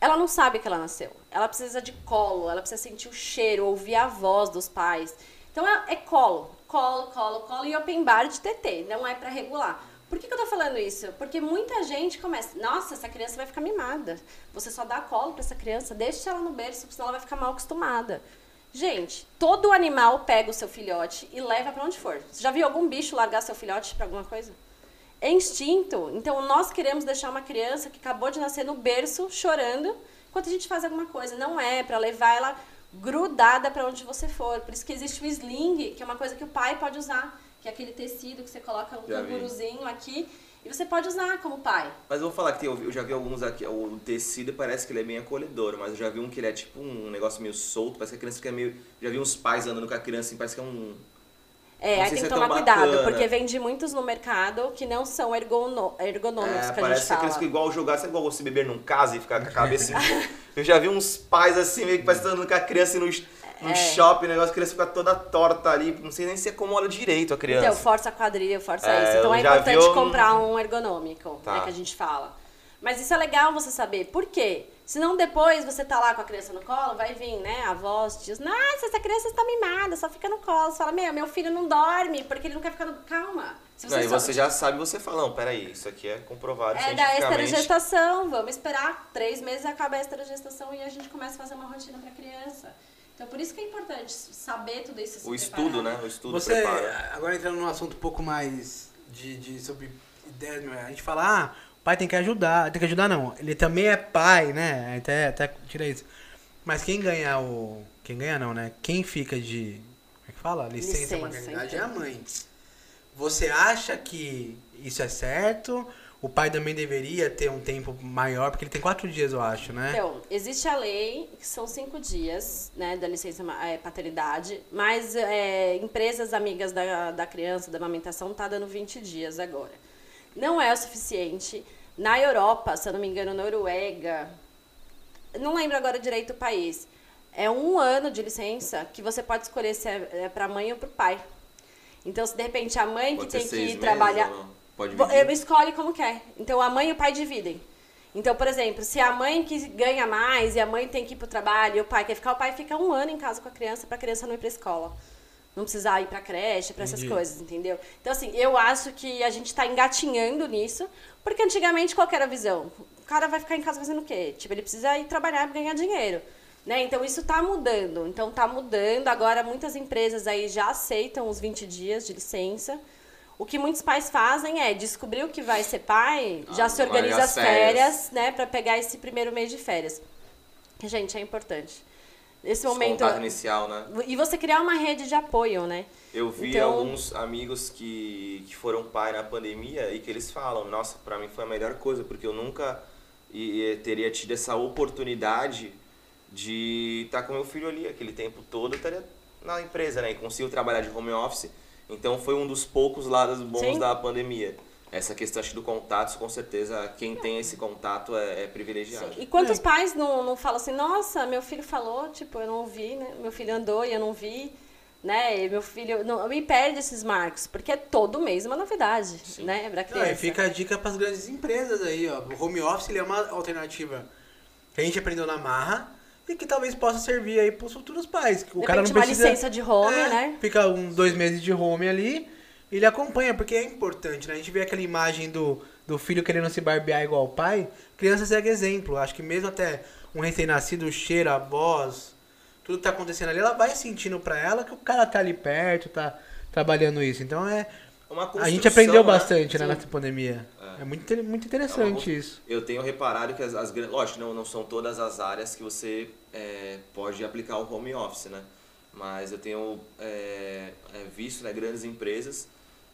Ela não sabe que ela nasceu. Ela precisa de colo, ela precisa sentir o cheiro, ouvir a voz dos pais. Então é, é colo, colo, colo, colo e open bar de TT. Não é pra regular. Por que, que eu tô falando isso? Porque muita gente começa, nossa, essa criança vai ficar mimada. Você só dá colo pra essa criança, deixa ela no berço, senão ela vai ficar mal acostumada. Gente, todo animal pega o seu filhote e leva para onde for. Você já viu algum bicho largar seu filhote para alguma coisa? É instinto. Então nós queremos deixar uma criança que acabou de nascer no berço chorando enquanto a gente faz alguma coisa. Não é para levar ela grudada para onde você for. Por isso que existe o sling, que é uma coisa que o pai pode usar, que é aquele tecido que você coloca um canguruzinho aqui e você pode usar como pai. Mas eu vou falar que tem, eu já vi alguns aqui, o tecido parece que ele é bem acolhedor, mas eu já vi um que ele é tipo um negócio meio solto, parece que a criança fica meio. Já vi uns pais andando com a criança assim, parece que é um. É, aí tem que é tomar cuidado, porque vende muitos no mercado que não são ergono, ergonômicos é, que a gente. Parece que igual jogar, sabe igual você beber num casa e ficar com a cabeça... eu já vi uns pais assim, meio que parece que andando com a criança no no é. shopping, o negócio, a criança fica toda torta ali, não sei nem se acomoda direito a criança. Então, força a quadrilha, força é, isso. Então é importante um... comprar um ergonômico, tá. né, que a gente fala. Mas isso é legal você saber. Por quê? Senão depois você tá lá com a criança no colo, vai vir, né, a voz diz, nossa, essa criança está mimada, só fica no colo. Você fala, meu, meu filho não dorme, porque ele não quer ficar no... Calma. Se você não, e você já sabe, você fala, não, peraí, isso aqui é comprovado É da esterogestação, vamos esperar três meses acaba a esterogestação e a gente começa a fazer uma rotina pra criança. Então, por isso que é importante saber tudo isso. O estudo, né? O estudo Você, prepara. agora entrando num assunto um pouco mais de, de sobre ideias, a gente fala, ah, o pai tem que ajudar. Tem que ajudar, não. Ele também é pai, né? Até, até tira isso. Mas quem ganha o. Quem ganha não, né? Quem fica de. Como é que fala? Licença, Licença maternidade é a mãe. Você acha que isso é certo? O pai também deveria ter um tempo maior, porque ele tem quatro dias, eu acho, né? Então, existe a lei, que são cinco dias, né, da licença é, paternidade, mas é, empresas amigas da, da criança, da amamentação, tá dando 20 dias agora. Não é o suficiente. Na Europa, se eu não me engano, Noruega, não lembro agora direito o país, é um ano de licença que você pode escolher se é, é para a mãe ou para o pai. Então, se de repente a mãe pode que tem que ir trabalhar Pode dividir? Escolhe como quer. Então a mãe e o pai dividem. Então, por exemplo, se a mãe que ganha mais e a mãe tem que ir para o trabalho e o pai quer ficar, o pai fica um ano em casa com a criança para a criança não ir para a escola. Não precisar ir para creche, para essas coisas, entendeu? Então, assim, eu acho que a gente está engatinhando nisso, porque antigamente qual era a visão? O cara vai ficar em casa fazendo o quê? Tipo, ele precisa ir trabalhar para ganhar dinheiro. Né? Então isso está mudando. Então está mudando. Agora muitas empresas aí já aceitam os 20 dias de licença. O que muitos pais fazem é descobrir o que vai ser pai, ah, já se organiza as férias, férias né, para pegar esse primeiro mês de férias. Gente, é importante. Esse momento inicial, né? E você criar uma rede de apoio, né? Eu vi então... alguns amigos que, que foram pai na pandemia e que eles falam: "Nossa, para mim foi a melhor coisa, porque eu nunca e, teria tido essa oportunidade de estar tá com meu filho ali aquele tempo todo, estaria na empresa, né? E consigo trabalhar de home office então foi um dos poucos lados bons Sim. da pandemia. Essa questão acho, do contato, com certeza, quem tem esse contato é, é privilegiado. Sim. E quantos é. pais não, não falam assim, nossa, meu filho falou, tipo, eu não vi, né? Meu filho andou e eu não vi, né? E meu filho. Não, me perde esses marcos, porque é todo mês uma novidade, Sim. né? Pra criança. Não, e fica a dica para as grandes empresas aí, ó. O home office ele é uma alternativa que a gente aprendeu na marra e que talvez possa servir aí para os futuros pais. O cara não precisa, uma licença de home, é, né? Fica uns dois meses de home ali, ele acompanha, porque é importante, né? A gente vê aquela imagem do, do filho querendo se barbear igual o pai, criança segue exemplo. Acho que mesmo até um recém-nascido, o cheiro, a voz, tudo que tá acontecendo ali, ela vai sentindo para ela que o cara tá ali perto, tá trabalhando isso. Então é... a gente aprendeu né? bastante né, nessa pandemia. É muito, muito interessante é uma... isso. Eu tenho reparado que as, as lógico, não, não são todas as áreas que você é, pode aplicar o home office, né? Mas eu tenho é, é visto né, grandes empresas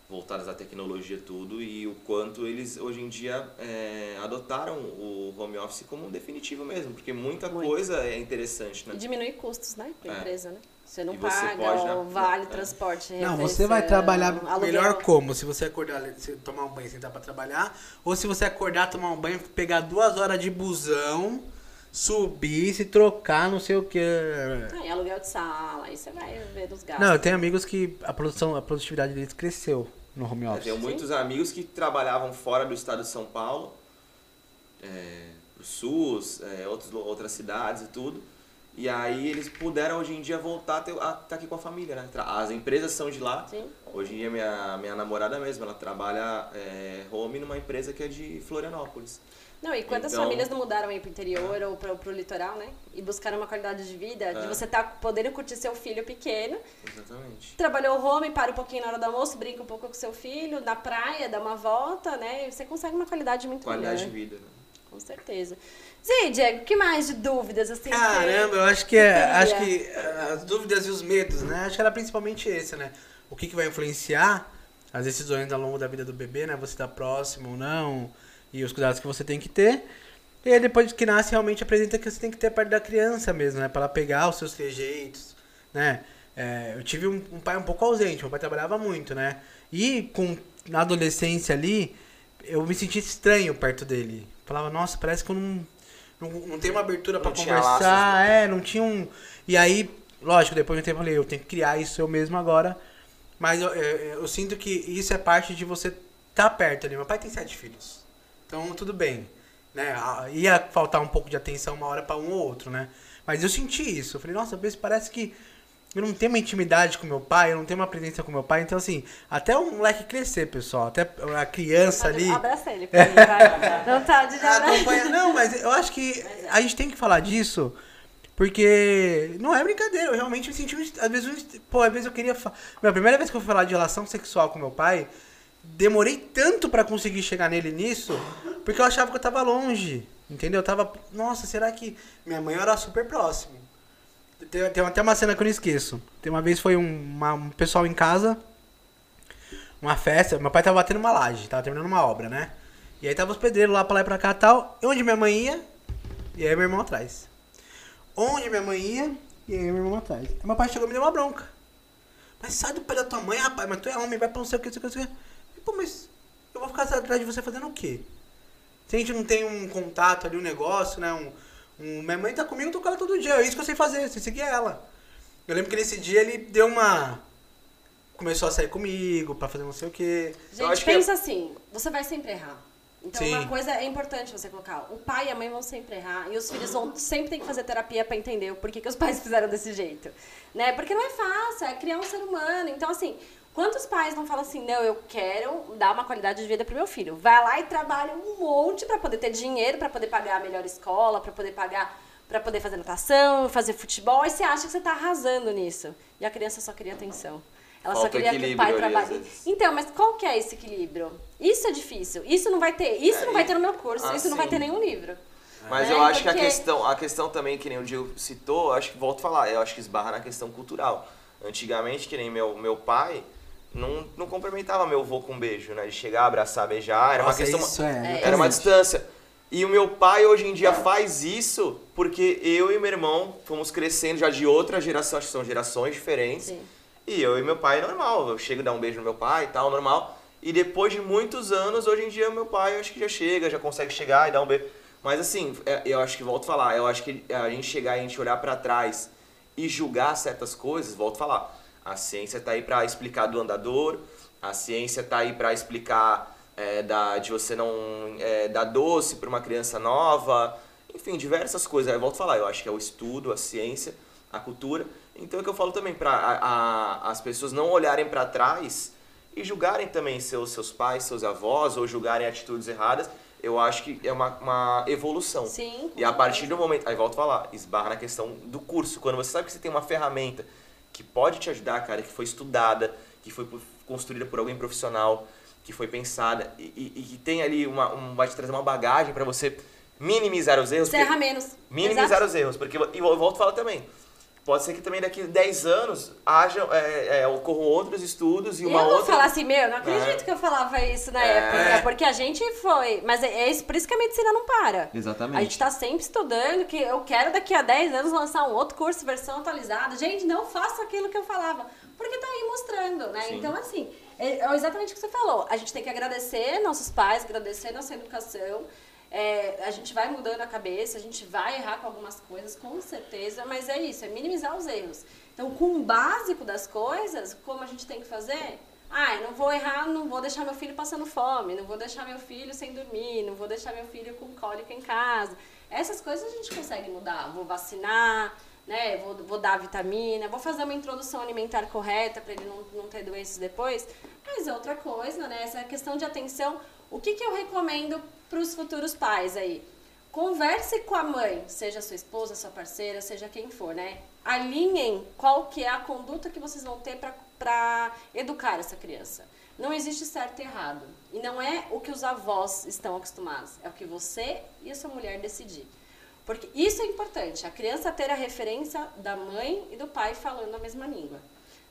voltadas à tecnologia tudo e o quanto eles hoje em dia é, adotaram o home office como um definitivo mesmo, porque muita Muito. coisa é interessante, né? E diminui custos, né, para a é. empresa, né? Você não paga pode, o vale transporte. Não, você vai trabalhar aluguel. melhor como? Se você acordar, se tomar um banho e sentar para trabalhar, ou se você acordar, tomar um banho, pegar duas horas de busão, subir, se trocar, não sei o que. Ah, aluguel de sala, aí você vai ver dos gastos. Não, eu tenho amigos que a produção, a produtividade deles cresceu no home office. Eu tenho muitos Sim. amigos que trabalhavam fora do estado de São Paulo, é, o SUS, é, outros, outras cidades e tudo E aí eles puderam hoje em dia voltar a estar tá aqui com a família, né? As empresas são de lá. Sim. Hoje em dia minha, minha namorada mesmo, ela trabalha é, home numa empresa que é de Florianópolis. Não, e quantas Então- famílias não mudaram aí pro interior ou pro, pro litoral, né? E buscaram uma qualidade de vida, de É. você tá podendo curtir seu filho pequeno. Exatamente. Trabalhou home, para um pouquinho na hora do almoço, brinca um pouco com seu filho, na praia, dá uma volta, né? E você consegue uma qualidade muito Qualidade de melhor. vida, né? Com certeza. Zé, Diego, o que mais de dúvidas, assim? Caramba, eu acho que é, acho que as dúvidas e os medos, né? Acho que era principalmente esse, né? O que, que vai influenciar as decisões ao longo da vida do bebê, né? Você tá próximo ou não, e os cuidados que você tem que ter. E aí depois que nasce, realmente apresenta que você tem que ter perto da criança mesmo, né? Pra ela pegar os seus trejeitos, né? É, eu tive um, um pai um pouco ausente, meu pai trabalhava muito, né? E com, na adolescência ali, eu me sentia estranho perto dele. Falava, nossa, parece que eu não, não, não tenho uma abertura tinha conversar. laços, É, não tinha um. E aí, lógico, depois de um tempo eu falei, eu tenho que criar isso eu mesmo agora. Mas eu, eu, eu sinto que isso é parte de você estar perto ali. Meu pai tem sete filhos. Então tudo bem. Né? Ia faltar um pouco de atenção uma hora pra um ou outro, né? Mas eu senti isso. Eu falei, nossa, parece que eu não tenho uma intimidade com meu pai, eu não tenho uma presença com meu pai. Então, assim, até o moleque crescer, pessoal, até a criança ali. Abraça ele, pra mim, vai. Não tá de. Acompanha. Não, mas eu acho que a gente tem que falar disso. Porque não é brincadeira, eu realmente me senti, às vezes, pô, às vezes eu queria, fa... Meu, a primeira vez que eu fui falar de relação sexual com meu pai, demorei tanto pra conseguir chegar nele nisso, porque eu achava que eu tava longe, entendeu? Eu tava, nossa, será que minha mãe era super próximo. Tem, tem até uma cena que eu não esqueço. Tem uma vez foi um, uma- um pessoal em casa, uma festa, meu pai tava batendo uma laje, tava terminando uma obra, né? E aí tava os pedreiros lá pra lá e pra cá e tal. E onde minha mãe ia, e aí meu irmão atrás. Onde minha mãe ia, e aí meu irmão atrás. Aí meu pai chegou e me deu uma bronca. Mas sai do pé da tua mãe, rapaz, mas tu é homem, vai pra não sei o que, não sei o que, não sei o que. Pô, mas eu vou ficar atrás de você fazendo o quê? Se a gente não tem um contato ali, um negócio, né? Um, um- minha mãe tá comigo, eu tô com ela todo dia. É isso que eu sei fazer, eu sei seguir ela. Eu lembro que nesse dia ele deu uma. Começou a sair comigo pra fazer não sei o quê. Gente, que pensa assim, você vai sempre errar. Então, Sim. uma coisa é importante você colocar. O pai e a mãe vão sempre errar. E os filhos vão sempre ter que fazer terapia pra entender o porquê que os pais [LAUGHS] fizeram desse jeito. Né? Porque não é fácil, é criar um ser humano. Então, assim, quantos pais não falam assim, não, eu quero dar uma qualidade de vida pro meu filho. Vai lá e trabalha um monte pra poder ter dinheiro, pra poder pagar a melhor escola, pra poder pagar, para poder fazer natação, fazer futebol. E você acha que você tá arrasando nisso. E a criança só queria atenção. Ela só Falta queria que o pai vezes. Então, mas qual que é esse equilíbrio? Isso é difícil. Isso não vai ter. Isso É, não vai ter no meu curso. ah, isso não vai ter nenhum livro. Mas né? eu acho que a Porque- questão, a questão também, que nem o Diego citou, eu acho que volto a falar, eu acho que esbarra na questão cultural. Antigamente, que nem meu, meu pai, não, não cumprimentava meu avô com um beijo, né? De chegar, abraçar, beijar, era Nossa, uma questão. isso é, Era uma distância. E o meu pai hoje em dia faz isso porque eu e meu irmão fomos crescendo já de outra geração, acho que são gerações diferentes. Sim. E eu e meu pai é normal, eu chego a dar um beijo no meu pai e tal, normal. E depois de muitos anos, hoje em dia, meu pai eu acho que já chega, já consegue chegar e dar um beijo. Mas assim, é- eu acho que, volto a falar, eu acho que a gente chegar e a gente olhar pra trás e julgar certas coisas, volto a falar, a ciência tá aí pra explicar do andador, a ciência tá aí pra explicar é, da, de você não é, dar doce pra uma criança nova, enfim, diversas coisas. Eu volto a falar, eu acho que é o estudo, a ciência, a cultura. Então é o que eu falo também, para as pessoas não olharem para trás e julgarem também seus, seus pais, seus avós, ou julgarem atitudes erradas, eu acho que é uma, uma evolução. Sim, E a partir do momento, aí volto a falar, esbarra na questão do curso. Quando você sabe que você tem uma ferramenta que pode te ajudar, cara, que foi estudada, que foi construída por alguém profissional, que foi pensada e, e- e que tem ali uma, um, vai te trazer uma bagagem para você minimizar os erros. Você porque- erra menos. minimizar Exato. os erros. Porque, e eu volto a falar também, pode ser que também daqui a 10 anos haja, é, é, ocorram outros estudos e uma eu vou outra... falar assim, meu, não acredito É. que eu falava isso na É. época. Porque a gente foi. Mas é, é isso, por isso que a medicina não para. Exatamente. A gente tá sempre estudando, que eu quero daqui a 10 anos lançar um outro curso, versão atualizada. Gente, não faça aquilo que eu falava. Porque tá aí mostrando, né? Sim. Então, assim, é é exatamente o que você falou. A gente tem que agradecer nossos pais, agradecer nossa educação. É, a gente vai mudando a cabeça, a gente vai errar com algumas coisas, com certeza, mas é isso, é minimizar os erros. Então, com o básico das coisas, como a gente tem que fazer? Ah, não vou errar, não vou deixar meu filho passando fome, não vou deixar meu filho sem dormir, não vou deixar meu filho com cólica em casa. Essas coisas a gente consegue mudar. Vou vacinar, né? Vou, vou dar vitamina, vou fazer uma introdução alimentar correta para ele não, não ter doenças depois. Mas outra coisa, né? Essa questão de atenção. O que, que eu recomendo para os futuros pais aí? Converse com a mãe, seja sua esposa, sua parceira, seja quem for, né? Alinhem qual que é a conduta que vocês vão ter para educar essa criança. Não existe certo e errado. E não é o que os avós estão acostumados, é o que você e a sua mulher decidir. Porque isso é importante, a criança ter a referência da mãe e do pai falando a mesma língua.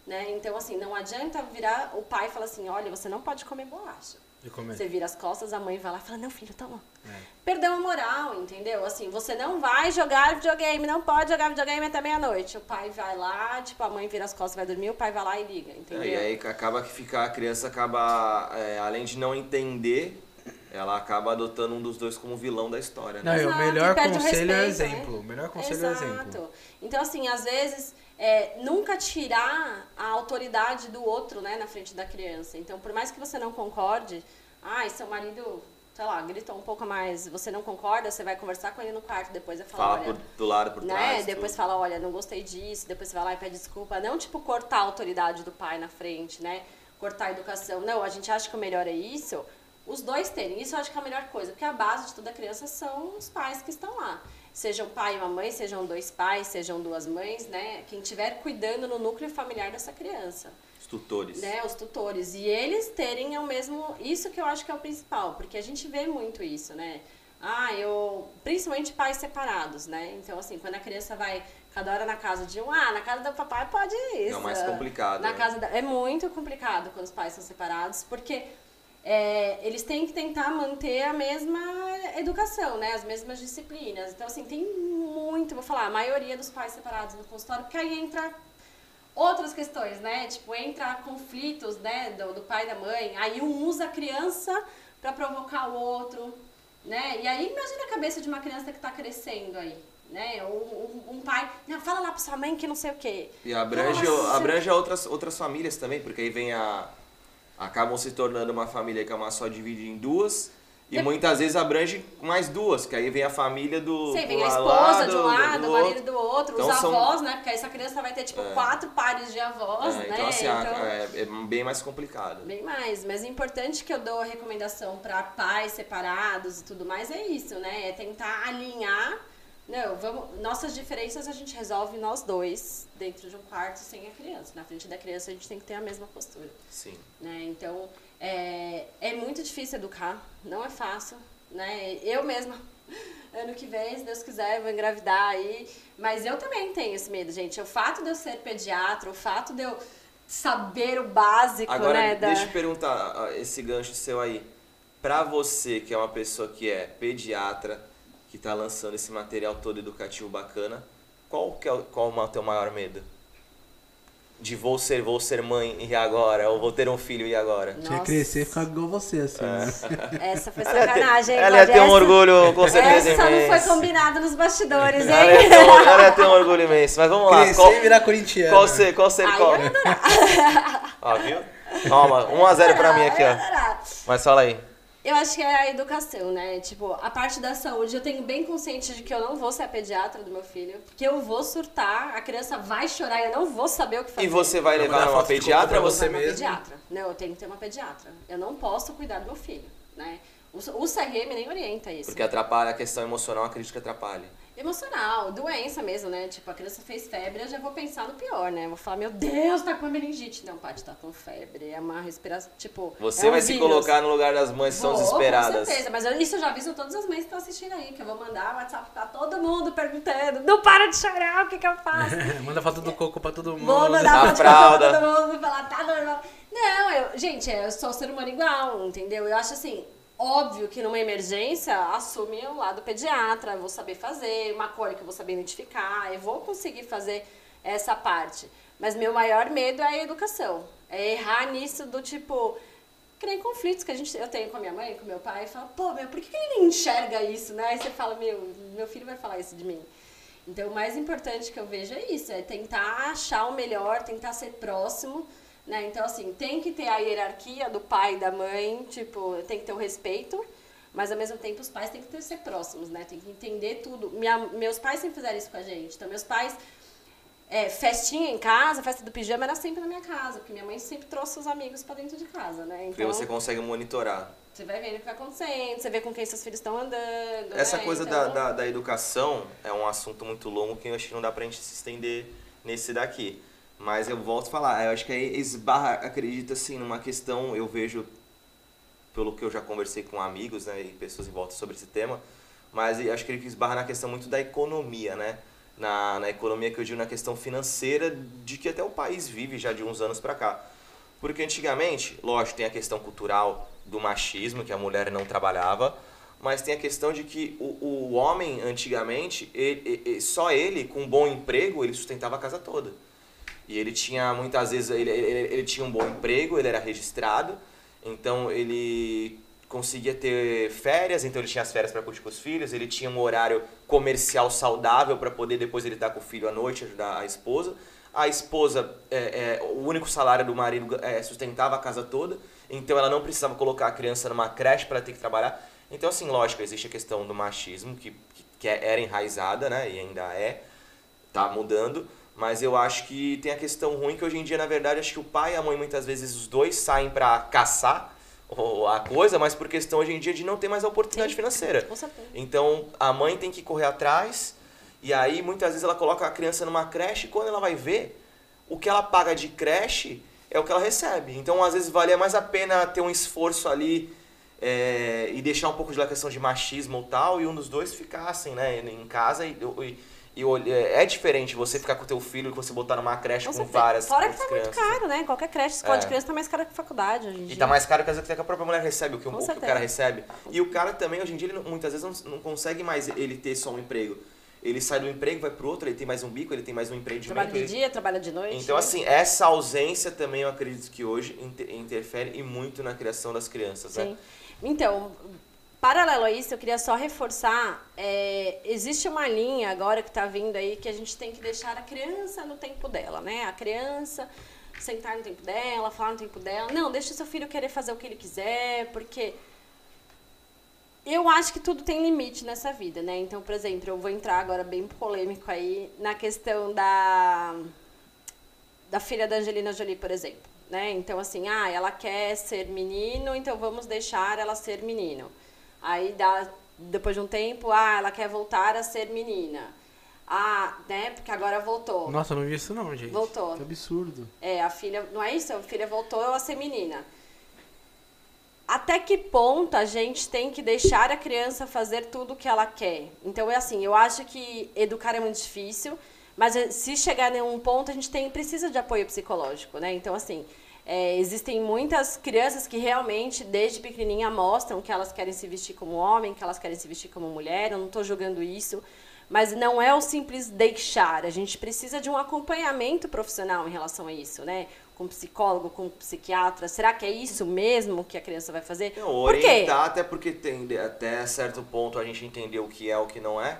Né? Então, assim, não adianta virar o pai e falar assim, olha, você não pode comer bolacha. Você vira as costas, a mãe vai lá e fala, não, filho, toma. É. Perdeu a moral, entendeu? Assim, você não vai jogar videogame, não pode jogar videogame até meia-noite. O pai vai lá, tipo, a mãe vira as costas, vai dormir, o pai vai lá e liga, entendeu? É, e aí acaba que fica, a criança acaba, é, além de não entender, ela acaba adotando um dos dois como vilão da história. Né? Não, Exato, o melhor conselho o respeito, é o exemplo. Né? O melhor conselho Exato. é o exemplo. Então, assim, às vezes é, nunca tirar a autoridade do outro né, na frente da criança. Então, por mais que você não concorde, ah, seu marido, sei lá, gritou um pouco mais, você não concorda, você vai conversar com ele no quarto, depois vai falar, fala olha, por, do lado, por né, trás. Depois tudo. fala, olha, não gostei disso, depois você vai lá e pede desculpa. Não, tipo, cortar a autoridade do pai na frente, né? Cortar a educação. Não, a gente acha que o melhor é isso. Os dois terem. Isso eu acho que é a melhor coisa, porque a base de toda criança são os pais que estão lá sejam pai e uma mãe, sejam dois pais, sejam duas mães, né? Quem estiver cuidando no núcleo familiar dessa criança. Os tutores. Né? Os tutores. E eles terem o mesmo. Isso que eu acho que é o principal, porque a gente vê muito isso, né? Ah, eu. Principalmente pais separados, né? Então, assim, quando a criança vai cada hora na casa de um, ah, na casa do papai pode ir. É o mais complicado. Na né? casa da... É muito complicado quando os pais são separados, porque é, eles têm que tentar manter a mesma educação, né? As mesmas disciplinas. Então, assim, tem muito, vou falar, a maioria dos pais separados no consultório, porque aí entra outras questões, né? Tipo, entra conflitos, né, do, do pai e da mãe. Aí um usa a criança para provocar o outro, né? E aí imagina a cabeça de uma criança que está crescendo aí. Né? Um, um, um pai, não, fala lá pra sua mãe que não sei o quê. E abrange, abrange outras, outras famílias também, porque aí vem a, acabam se tornando uma família que é uma só dividida em duas. E muitas vezes abrange mais duas, que aí vem a família do. Sim, vem a esposa de um lado, o marido do outro, então, os avós, são... né? Porque aí essa criança vai ter, tipo, é. quatro pares de avós, é, né? Então, assim, então... É, é, bem mais complicado. Bem mais. Mas o importante que eu dou a recomendação para pais separados e tudo mais é isso, né? É tentar alinhar não, vamos. Nossas diferenças a gente resolve nós dois dentro de um quarto sem a criança. Na frente da criança a gente tem que ter a mesma postura. Sim. Né? Então é, é muito difícil educar, não é fácil. Né? Eu mesma, [LAUGHS] ano que vem, se Deus quiser, eu vou engravidar aí. Mas eu também tenho esse medo, gente. O fato de eu ser pediatra, o fato de eu saber o básico, Agora, né? Deixa eu perguntar esse gancho seu aí. Pra você, que é uma pessoa que é pediatra que está lançando esse material todo educativo bacana, qual que é qual é o teu maior medo? De vou ser, vou ser mãe e agora? Ou vou ter um filho e agora? Tinha que crescer e ficar igual você, assim. Né? [LAUGHS] Essa foi sacanagem. Ela ia ter um orgulho, com certeza, Essa imenso. não foi combinado nos bastidores, hein? Ela ia, ter, ela ia ter um orgulho imenso. Mas vamos lá. Crescer qual, e virar corintiano. Qual ser, qual ser, qual? [LAUGHS] Ó, viu? Toma, 1x0 pra mim aqui, ó. Mas fala aí. Eu acho que é a educação, né? Tipo, a parte da saúde, eu tenho bem consciente de que eu não vou ser a pediatra do meu filho, porque eu vou surtar, a criança vai chorar e eu não vou saber o que fazer. E você vai levar uma pediatra ou você mesmo? pediatra. Não, eu tenho que ter uma pediatra. Eu não posso cuidar do meu filho, né? O, o CRM nem orienta isso. Porque atrapalha a questão emocional, acredito que atrapalha emocional, doença mesmo, né? Tipo, a criança fez febre, eu já vou pensar no pior, né? vou falar, meu Deus, tá com meningite. Não, pode estar tá com febre. É uma respiração, tipo. Você é vai se colocar no lugar das mães que são desesperadas. Com certeza, mas eu, isso eu já aviso todas as mães que estão assistindo aí, que eu vou mandar WhatsApp pra todo mundo perguntando: não para de chorar, o que que eu faço? [LAUGHS] Manda foto do coco pra todo mundo. Vou mandar foto pra todo mundo, falar, tá normal. Não, eu, gente, eu sou ser humano igual, entendeu? Eu acho assim, Óbvio que numa emergência, assume o lado pediatra, vou saber fazer, uma cólica eu vou saber identificar, eu vou conseguir fazer essa parte. Mas meu maior medo é a educação. É errar nisso do tipo. Que nem conflitos que a gente, eu tenho com a minha mãe, com meu pai, e falo, pô, meu, por que ele enxerga isso, né? Aí você fala, meu, meu filho vai falar isso de mim. Então, o mais importante que eu vejo é isso, é tentar achar o melhor, tentar ser próximo, né? Então, assim, tem que ter a hierarquia do pai e da mãe, tipo, tem que ter o respeito, mas ao mesmo tempo os pais têm que ter, ser próximos, né? Tem que entender tudo. Minha, meus pais sempre fizeram isso com a gente. Então, meus pais, é, festinha em casa, festa do pijama era sempre na minha casa, porque minha mãe sempre trouxe os amigos pra dentro de casa, né? Porque Então, você consegue monitorar. você vai vendo o que vai acontecendo, você vê com quem seus filhos estão andando. Essa né? coisa Então, da, da, da educação é um assunto muito longo que eu acho que não dá pra gente se estender nesse daqui. Mas eu volto a falar, eu acho que aí esbarra, acredito assim, numa questão, eu vejo, pelo que eu já conversei com amigos né, e pessoas em volta sobre esse tema, mas acho que ele esbarra na questão muito da economia, né? Na, na economia que eu digo, na questão financeira de que até o país vive já de uns anos pra cá. Porque antigamente, lógico, tem a questão cultural do machismo, que a mulher não trabalhava, mas tem a questão de que o, o homem, antigamente, ele- ele- só ele, com um bom emprego, ele sustentava a casa toda. E ele tinha, muitas vezes, ele, ele, ele tinha um bom emprego, ele era registrado, então ele conseguia ter férias, então ele tinha as férias para curtir com os filhos, ele tinha um horário comercial saudável para poder depois ele estar com o filho à noite, ajudar a esposa. A esposa, é, é, o único salário do marido é, sustentava a casa toda, então ela não precisava colocar a criança numa creche para ter que trabalhar. Então, assim, lógico, existe a questão do machismo, que, que, que era enraizada, né, e ainda é, tá mudando, mas eu acho que tem a questão ruim que hoje em dia, na verdade, acho que o pai e a mãe, muitas vezes, os dois saem para caçar a coisa, mas por questão hoje em dia de não ter mais a oportunidade Sim. financeira. Com certeza. Então a mãe tem que correr atrás e aí muitas vezes ela coloca a criança numa creche e quando ela vai ver, o que ela paga de creche é o que ela recebe. Então às vezes valia mais a pena ter um esforço ali é, e deixar um pouco de lá questão de machismo ou tal e um dos dois ficassem né, em casa e, e, e olha- é diferente você ficar com o teu filho que você botar numa creche Com com, várias Fora que tá muito crianças. caro, né? Qualquer creche, escola de É. criança tá mais cara que faculdade hoje em dia. E tá mais caro que às vezes que a própria mulher recebe, o que, o, Com o que o cara recebe. E o cara também, hoje em dia, ele muitas vezes não, não consegue mais ele ter só um emprego. Ele sai do emprego, vai pro outro, ele tem mais um bico, ele tem mais um empreendimento. Trabalha de ele- dia, trabalha de noite. Então, assim, essa ausência também eu acredito que hoje inter- interfere e muito na criação das crianças, né? Sim. Então, paralelo a isso, eu queria só reforçar, é, existe uma linha agora que está vindo aí que a gente tem que deixar a criança no tempo dela, né? A criança sentar no tempo dela, falar no tempo dela. Não, deixa seu filho querer fazer o que ele quiser, porque eu acho que tudo tem limite nessa vida, né? Então, por exemplo, eu vou entrar agora bem polêmico aí na questão da da filha da Angelina Jolie, por exemplo, né? Então assim, ah, ela quer ser menino, então vamos deixar ela ser menino. Aí dá depois de um tempo, ah, ela quer voltar a ser menina. Ah, né? Porque agora voltou. Nossa, eu não vi isso não, gente. Voltou. Que absurdo. É, a filha, não é isso? A filha voltou a ser menina. Até que ponto a gente tem que deixar a criança fazer tudo o que ela quer? Então é assim, eu acho que educar é muito difícil, mas se chegar em um ponto a gente tem precisa de apoio psicológico, né? Então assim, é, existem muitas crianças que realmente desde pequenininha mostram que elas querem se vestir como homem, que elas querem se vestir como mulher. Eu não estou julgando isso, mas não é o simples deixar. A gente precisa de um acompanhamento profissional em relação a isso, né? Com psicólogo, com psiquiatra. Será que é isso mesmo que a criança vai fazer? Não, Por quê? orientar, até porque tem, até certo ponto a gente entender o que é o que não é.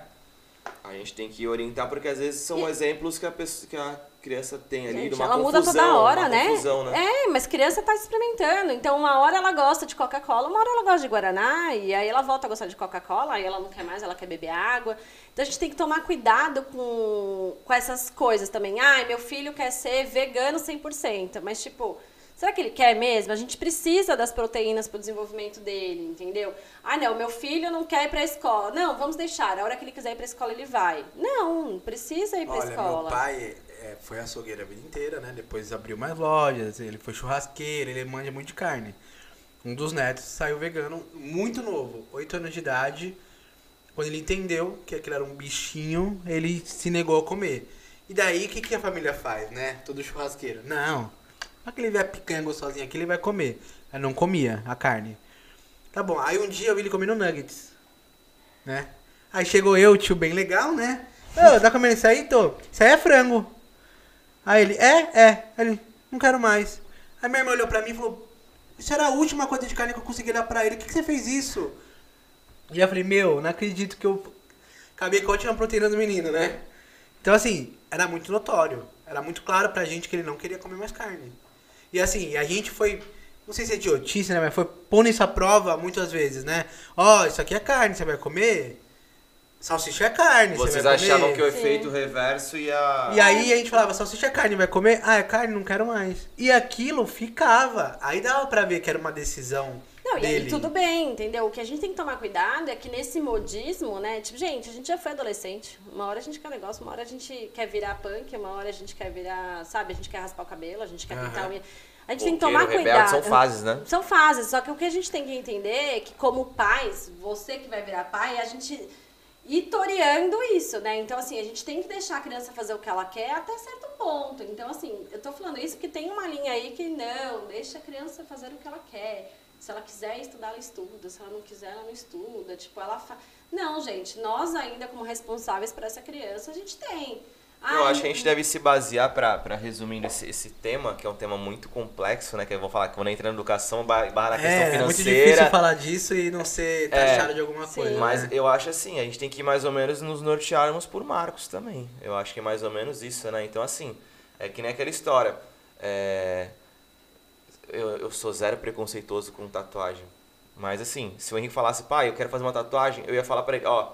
A gente tem que orientar, porque às vezes são E- exemplos que a, pessoa, que a criança tem ali, de Gente, uma ela confusão. muda toda hora, né? confusão, né? É, mas criança tá experimentando. Então, uma hora ela gosta de Coca-Cola, uma hora ela gosta de Guaraná, e aí ela volta a gostar de Coca-Cola, aí ela não quer mais, ela quer beber água. Então, a gente tem que tomar cuidado com, com essas coisas também. Ai, meu filho quer ser vegano 100%, mas tipo... Será que ele quer mesmo? A gente precisa das proteínas para o desenvolvimento dele, entendeu? Ah, não, meu filho não quer ir para a escola. Não, vamos deixar. A hora que ele quiser ir para a escola, ele vai. Não, precisa ir para a Olha, escola. meu pai é, foi açougueiro a vida inteira, né? Depois abriu mais lojas, ele foi churrasqueiro, ele manja muito de carne. Um dos netos saiu vegano muito novo, 8 anos de idade. Quando ele entendeu que aquilo era um bichinho, ele se negou a comer. E daí, o que, que a família faz, né? Todo churrasqueiro. Não, não é que ele vê a picanha gostosinha aqui, ele vai comer. Aí não comia a carne. Tá bom, aí um dia eu vi ele comendo nuggets, né? Aí chegou eu, tio, bem legal, né? Ô, tá comendo isso aí, tô? Isso aí é frango. Aí ele, é, é. Aí ele, não quero mais. Aí minha irmã olhou pra mim e falou, isso era a última coisa de carne que eu consegui dar pra ele. Por que, que você fez isso? E eu falei, meu, não acredito que eu acabei com a última proteína do menino, né? Então, assim, era muito notório. Era muito claro pra gente que ele não queria comer mais carne. E assim, a gente foi, não sei se é idiotice, né? Mas foi pondo isso à prova muitas vezes, né? Ó, isso aqui é carne, você vai comer? Salsicha é carne. você Vocês vai comer? achavam que o Sim. efeito reverso ia. E aí a gente falava, salsicha é carne, vai comer? Ah, é carne, não quero mais. E aquilo ficava. Aí dava pra ver que era uma decisão Não, e aí tudo bem, entendeu? O que a gente tem que tomar cuidado é que nesse modismo, né? Tipo, gente, a gente já foi adolescente. Uma hora a gente quer um negócio, uma hora a gente quer virar punk, uma hora a gente quer virar, sabe? A gente quer raspar o cabelo, a gente quer Aham. pintar a unha. A gente Roqueiro, tem que tomar rebelde cuidado. são fases, né? São fases, só que o que a gente tem que entender é que como pais, você que vai virar pai, a gente ir toreando isso, né? Então, assim, a gente tem que deixar a criança fazer o que ela quer até certo ponto. Então, assim, eu tô falando isso porque tem uma linha aí que não, deixa a criança fazer o que ela quer. Se ela quiser estudar, ela estuda. Se ela não quiser, ela não estuda. Tipo, ela fa... Não, gente, nós ainda como responsáveis por essa criança, a gente tem. Eu Ai, acho que a gente deve se basear pra, pra resumindo esse, esse tema, que é um tema muito complexo, né? Que eu vou falar que quando entra na educação, barra barra na questão É, é muito financeira. difícil falar disso e não ser É. taxado de alguma Sim. coisa. Mas né? eu acho assim, a gente tem que mais ou menos nos nortearmos por marcos também. Eu acho que é mais ou menos isso, né? Então, assim, é que nem aquela história. É, Eu, eu sou zero preconceituoso com tatuagem. Mas assim, se o Henrique falasse, pai, eu quero fazer uma tatuagem, eu ia falar pra ele, ó,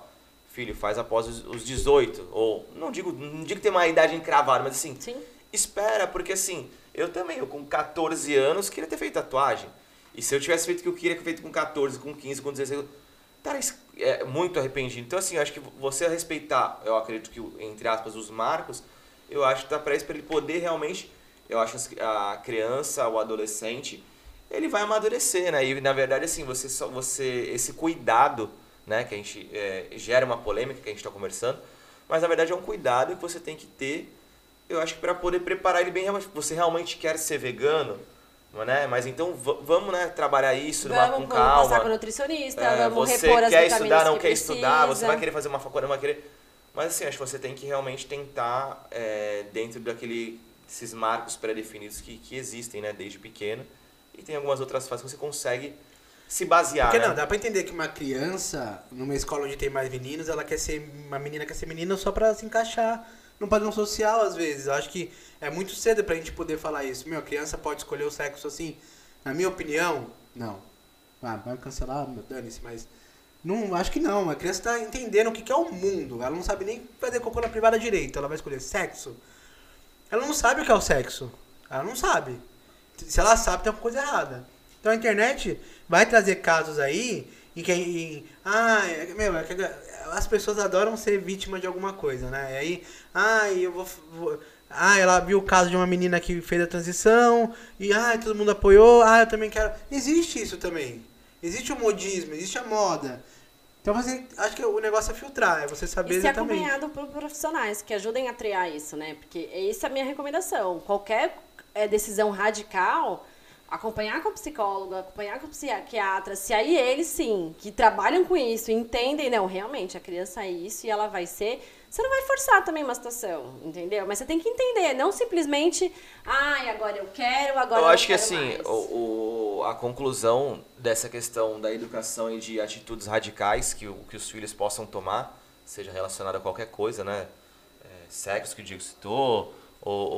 filho, faz após os, os 18. Ou, não digo, não digo que tem uma idade encravada, mas assim, Sim. espera, porque assim, eu também, eu com 14 anos queria ter feito tatuagem. E se eu tivesse feito o que eu queria ter feito com 14, com 15, com 16, cara, isso é muito arrependido. Então assim, eu acho que você respeitar, eu acredito que, entre aspas, os marcos, eu acho que tá pra isso, pra ele poder realmente, eu acho que a criança, o adolescente, ele vai amadurecer, né? E na verdade, assim, você só, você, esse cuidado, né, que a gente é, gera uma polêmica que a gente está conversando, mas na verdade é um cuidado que você tem que ter, eu acho que para poder preparar ele bem, você realmente quer ser vegano, é, né? Mas então vamos, né, trabalhar isso numa- Vamos, com vamos passar com o calma. nutricionista, É, vamos você repor as quer estudar, não que quer estudar, você precisa. vai querer fazer uma faculdade, não vai querer. Mas assim, acho que você tem que realmente tentar é, dentro daquele esses marcos pré-definidos que, que existem, né, desde pequeno. E tem algumas outras fases que você consegue se basear, Porque né? não, dá pra entender que uma criança, numa escola onde tem mais meninos, ela quer ser. Uma menina quer ser menina só pra se encaixar no padrão social, às vezes. Eu acho que é muito cedo pra gente poder falar isso. Meu, a criança pode escolher o sexo assim. Na minha opinião, não. Ah, vai cancelar, meu, dane-se, mas. Não, acho que não. A criança tá entendendo o que, que é o mundo. Ela não sabe nem fazer cocô na privada direito. Ela vai escolher sexo. Ela não sabe o que é o sexo. Ela não sabe. Se ela sabe, tem alguma coisa errada. Então a internet vai trazer casos aí em que. Em, ah, é- meu, é as pessoas adoram ser vítima de alguma coisa, né? E aí, ah, eu vou, vou- Ah, ela viu o caso de uma menina que fez a transição e ah, todo mundo apoiou, ah, eu também quero. Existe isso também. Existe o modismo, existe a moda. Então você. Acho que o negócio é filtrar, é você saber E ser exatamente. acompanhado por profissionais que ajudem a triar isso, né? Porque essa é a minha recomendação. Qualquer eh, decisão radical, acompanhar com o psicólogo, acompanhar com o psiquiatra, se aí eles sim, que trabalham com isso, entendem, não, realmente, a criança é isso e ela vai ser. Você não vai forçar também uma situação, entendeu? Mas você tem que entender, não simplesmente, ai, agora eu quero, agora eu, eu acho que quero assim, mais." o, o- a conclusão dessa questão da educação e de atitudes radicais que, que os filhos possam tomar, seja relacionada a qualquer coisa, né? É, sexo que o Diego citou, ou,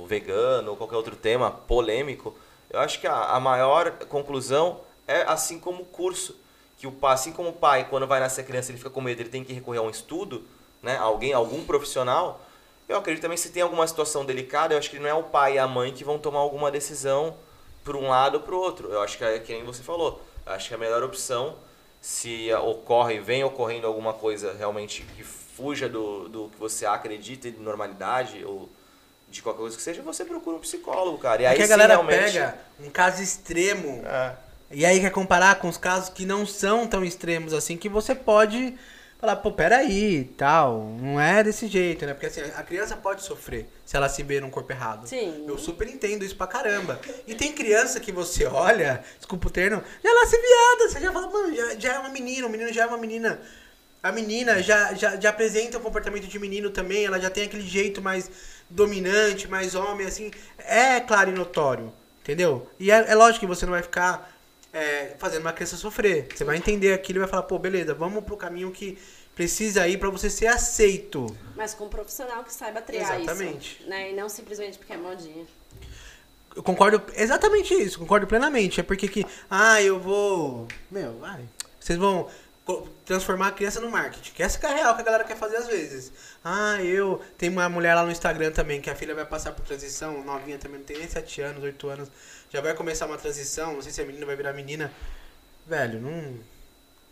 ou vegano, ou qualquer outro tema polêmico, eu acho que a, a maior conclusão é assim como o curso. Que o pai, assim como o pai, quando vai nascer criança, ele fica com medo, ele tem que recorrer a um estudo, né? Alguém, algum profissional. Eu acredito também se tem alguma situação delicada, eu acho que não é o pai e a mãe que vão tomar alguma decisão por um lado ou para o outro. Eu acho que é que nem você falou. Acho que a melhor opção, se ocorre, vem ocorrendo alguma coisa realmente que fuja do, do que você acredita de normalidade ou de qualquer coisa que seja, você procura um psicólogo, cara. E aí Porque a sim, galera realmente... pega um caso extremo É. e aí quer comparar com os casos que não são tão extremos assim, que você pode falar, pô, peraí, tal, não é desse jeito, né? Porque assim, a criança pode sofrer se ela se vê num corpo errado. Sim. Eu super entendo isso pra caramba. E tem criança que você olha, desculpa o termo, já nasce viada, você já fala, mano, já, já é uma menina, o menino já é uma menina. A menina já, já, já apresenta um comportamento de menino também, ela já tem aquele jeito mais dominante, mais homem, assim. É claro e notório, entendeu? E é, é lógico que você não vai ficar é, fazendo uma criança sofrer. Você vai entender aquilo e vai falar, pô, beleza, vamos pro caminho que precisa ir pra você ser aceito. Mas com um profissional que saiba triar Exatamente. isso. Né? E não simplesmente porque é modinha. Eu concordo exatamente isso, concordo plenamente. É porque que, ah, eu vou. Meu, vai. Vocês vão transformar a criança no marketing. Que essa que é a real que a galera quer fazer às vezes. Ah, eu. Tem uma mulher lá no Instagram também que a filha vai passar por transição, novinha também, não tem nem 7 anos, 8 anos. Já vai começar uma transição, não sei se a menina vai virar menina. Velho, não.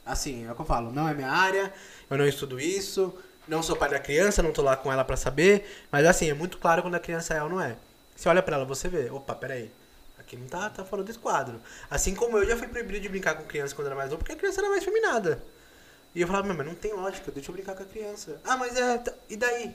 Assim, é o que eu falo, não é minha área, eu não estudo isso, não sou pai da criança, não tô lá com ela pra saber. Mas assim, é muito claro quando a criança é ou não é. Você olha pra ela, você vê, opa, peraí. Aqui não tá, tá fora desse quadro. Assim como eu já fui proibido de brincar com criança quando era mais novo, porque a criança era mais feminada. E eu falava, "Meu, mas não tem lógica, deixa eu brincar com a criança. Ah, mas é. tá- E daí?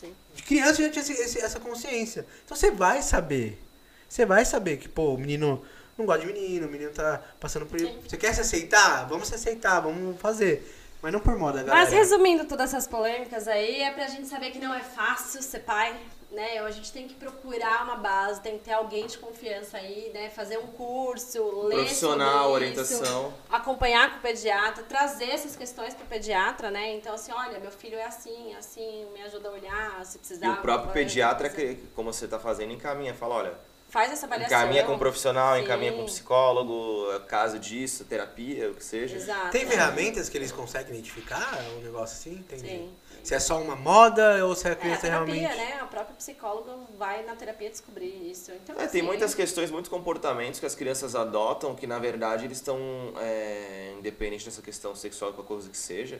Sim. De criança já tinha esse- esse- essa consciência. Então você vai saber. Você vai saber que, pô, o menino não gosta de menino, o menino tá passando por. Sim. Você quer se aceitar? Vamos se aceitar, vamos fazer. Mas não por moda, galera. Mas resumindo todas essas polêmicas aí, é pra gente saber que não é fácil ser pai, né? A gente tem que procurar uma base, tem que ter alguém de confiança aí, né? Fazer um curso, ler Profissional, sobre orientação. Isso, acompanhar com o pediatra, trazer essas questões pro pediatra, né? Então, assim, olha, meu filho é assim, assim, me ajuda a olhar, se precisar. E o próprio pediatra, que- como você tá fazendo, encaminha. Fala, olha, Faz essa avaliação. encaminha com um profissional, Sim. encaminha com um psicólogo, caso disso, terapia, o que seja. Exato. Tem é. ferramentas que eles conseguem identificar um negócio assim? Entendi. Sim. Se é só uma moda ou se a É, a criança terapia, realmente. né? A própria psicóloga vai na terapia descobrir isso. Então, É, tem assim, muitas questões, muitos comportamentos que as crianças adotam que, na verdade, eles estão, é, independente dessa questão sexual, qualquer coisa que seja,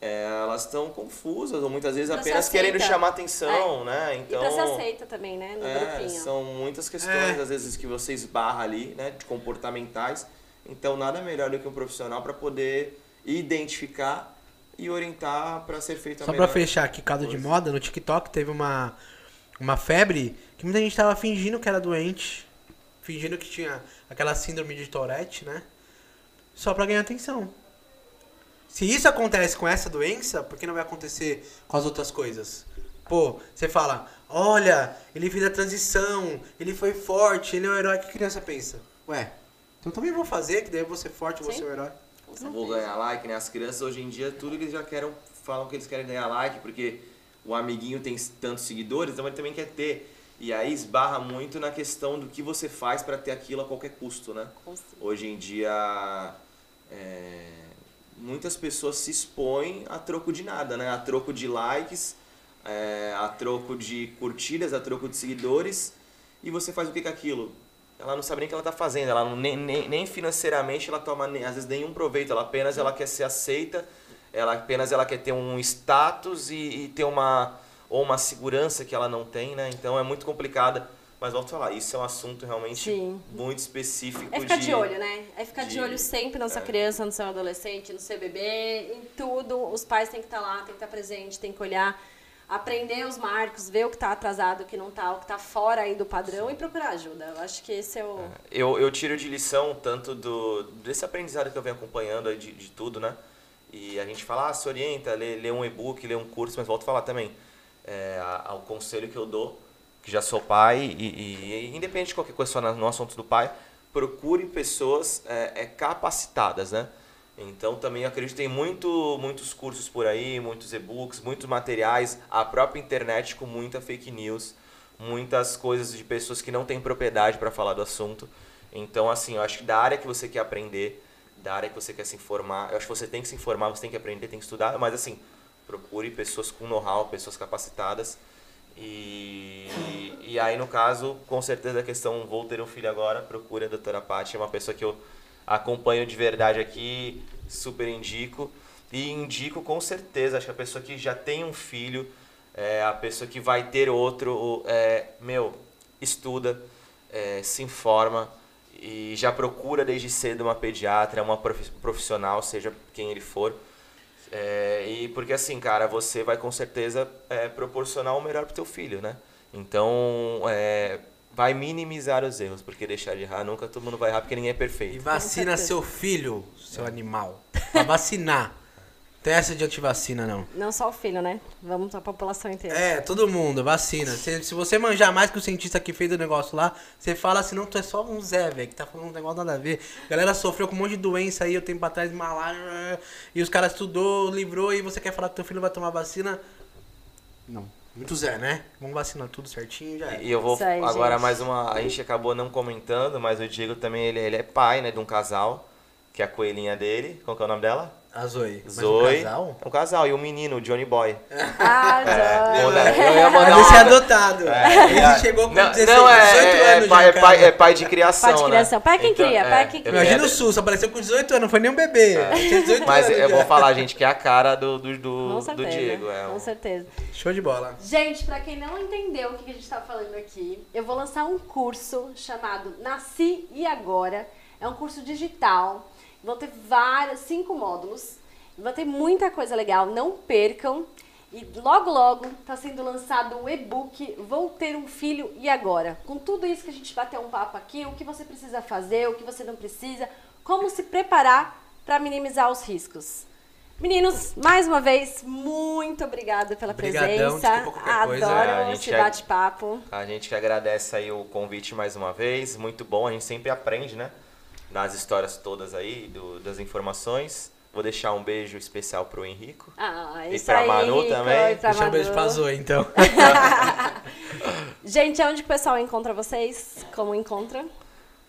é, elas estão confusas, ou muitas vezes apenas querendo chamar atenção, né? E Então, pra ser aceita também, né? No é, grupinho. são muitas questões, É. às vezes, que você esbarra ali, né, de comportamentais. Então, nada melhor do que um profissional para poder identificar e orientar para ser feito a Só pra melhor fechar aqui, caso de moda, no TikTok teve uma, uma febre que muita gente tava fingindo que era doente, fingindo que tinha aquela síndrome de Tourette, né? Só pra ganhar atenção. Se isso acontece com essa doença, por que não vai acontecer com as outras coisas? Pô, você fala, olha, ele fez a transição, ele foi forte, ele é o herói. O que a criança pensa? Ué, então também vou fazer, que daí eu vou ser forte, eu vou Sim. ser o herói. Não vou ganhar like, né? As crianças hoje em dia, tudo eles já querem, falam que eles querem ganhar like, porque o amiguinho tem tantos seguidores, então ele também quer ter. E aí esbarra muito na questão do que você faz para ter aquilo a qualquer custo, né? Hoje em dia, é, muitas pessoas se expõem a troco de nada, né? A troco de likes, é, a troco de curtidas, a troco de seguidores. E você faz o que com aquilo? Ela não sabe nem o que ela está fazendo, ela não, nem, nem, nem financeiramente ela toma nem- às vezes nenhum proveito, ela apenas ela quer ser aceita, ela apenas ela quer ter um status e, e ter uma ou uma segurança que ela não tem, né? Então é muito complicada. Mas volto a falar, isso é um assunto realmente Sim. muito específico É ficar de, de olho, né? É ficar de, de- olho sempre na sua é. criança, no seu adolescente, no seu bebê, em tudo. Os pais têm que estar lá, têm que estar presente, têm que olhar, aprender os marcos, ver o que está atrasado, o que não está, o que está fora aí do padrão e procurar ajuda. Eu acho que esse é o. Eu, eu tiro de lição tanto do desse aprendizado que eu venho acompanhando de, de tudo, né? E a gente fala, ah, se orienta, lê, lê um e-book, lê um curso, mas volto a falar também. É, ao conselho que eu dou, que já sou pai, e, e- e independente de qualquer coisa no assunto do pai, procure pessoas é, é, capacitadas, né? Então também acredito tem muito, muitos cursos por aí, muitos e-books, muitos materiais, a própria internet com muita fake news, muitas coisas de pessoas que não têm propriedade para falar do assunto. Então, assim, eu acho que da área que você quer aprender, da área que você quer se informar, eu acho que você tem que se informar, você tem que aprender, tem que estudar, mas assim, procure pessoas com know-how, pessoas capacitadas. E, e aí, no caso, com certeza a questão, vou ter um filho agora, procure a doutora Paty, é uma pessoa que eu acompanho de verdade aqui, super indico. E indico com certeza, acho que a pessoa que já tem um filho, é, a pessoa que vai ter outro, é, meu, estuda, é, se informa e já procura desde cedo uma pediatra, uma profi- profissional, seja quem ele for. É, e porque assim, cara, você vai com certeza é, proporcionar o melhor pro teu filho, né? Então, é, vai minimizar os erros, porque deixar de errar nunca todo mundo vai errar, porque ninguém é E perfeito. vacina certeza. seu filho, seu animal. Pra vacinar. Não tem essa de antivacina, não. Não só o filho, né? Vamos a população inteira. É, todo mundo, vacina. Se, se você manjar mais que o cientista que fez o negócio lá, você fala assim, não, tu é só um Zé, velho, que tá falando um negócio nada a ver. A galera sofreu com um monte de doença aí, eu tempo atrás, malária, e os caras estudou, livrou, e você quer falar que teu filho vai tomar vacina? Não. Muito Zé, né? Vamos vacinar tudo certinho, já é. E eu vou aí, agora gente. mais uma. A gente acabou não comentando, mas o Diego também ele, ele é pai, né, de um casal, que é a coelhinha dele. Qual que é o nome dela? A Zoe. Mas Zoe. Um casal? Um casal. E um menino, o Johnny Boy. Ah, É, Johnny. moleque, eu ia [LAUGHS] mandar Mas esse é adotado. Ele É. chegou com Não, 16, não, é, 18 é, anos pai, já, é, pai, é pai de criação, Pai de criação. né? Pai quem cria, pai quem eu cria. Imagina o SUS, apareceu com 18 anos, não foi nem um bebê. Tinha 18 Mas anos. eu já. vou falar, gente, que é a cara do, do, do, Com do certeza. Diego. É Com um- certeza. Show de bola. Gente, pra quem não entendeu o que a gente tá falando aqui, eu vou lançar um curso chamado Nasci e Agora. É um curso digital. Vão ter vários, cinco módulos. Vai ter muita coisa legal, não percam. E logo, logo tá sendo lançado o e-book Vou Ter um Filho e Agora. Com tudo isso que a gente bateu um papo aqui, o que você precisa fazer, o que você não precisa, como se preparar para minimizar os riscos. Meninos, mais uma vez, muito obrigada pela Obrigadão, presença. qualquer Adoro coisa. Esse bate-papo. A gente que agradece aí o convite mais uma vez. Muito bom, a gente sempre aprende, né? Nas histórias todas aí, do- das informações. Vou deixar um beijo especial pro Henrico. Ah, E isso pra aí, Manu Rico, também. pra Deixa um beijo Manu. pra Zoe, então. [LAUGHS] Gente, onde que o pessoal encontra vocês? Como encontra?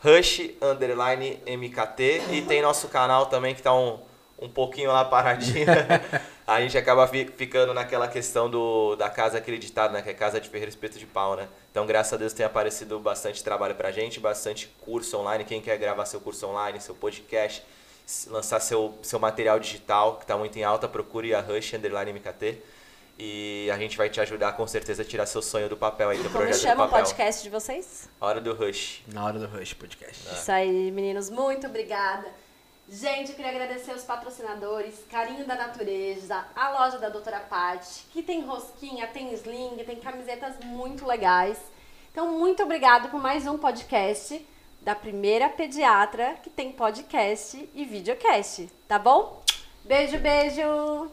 Rush Underline MKT. E tem nosso canal também que tá um, um pouquinho lá paradinho. [LAUGHS] a gente acaba fi- ficando naquela questão do, da casa acreditada, né? Que é casa de ferreiro espeto de pau, né? Então, graças a Deus, tem aparecido bastante trabalho pra gente, bastante curso online. Quem quer gravar seu curso online, seu podcast, lançar seu, seu material digital, que tá muito em alta, procure a Rush Underline MKT. E a gente vai te ajudar com certeza a tirar seu sonho do papel aí, do Como projeto chama do o podcast de vocês? Hora do Rush. Na hora do Rush Podcast. Isso aí, meninos, muito obrigada. Gente, eu queria agradecer os patrocinadores, Carinho da Natureza, a loja da Doutora Paty, que tem rosquinha, tem sling, tem camisetas muito legais. Então, muito obrigado por mais um podcast da primeira pediatra que tem podcast e videocast, tá bom? Beijo, beijo!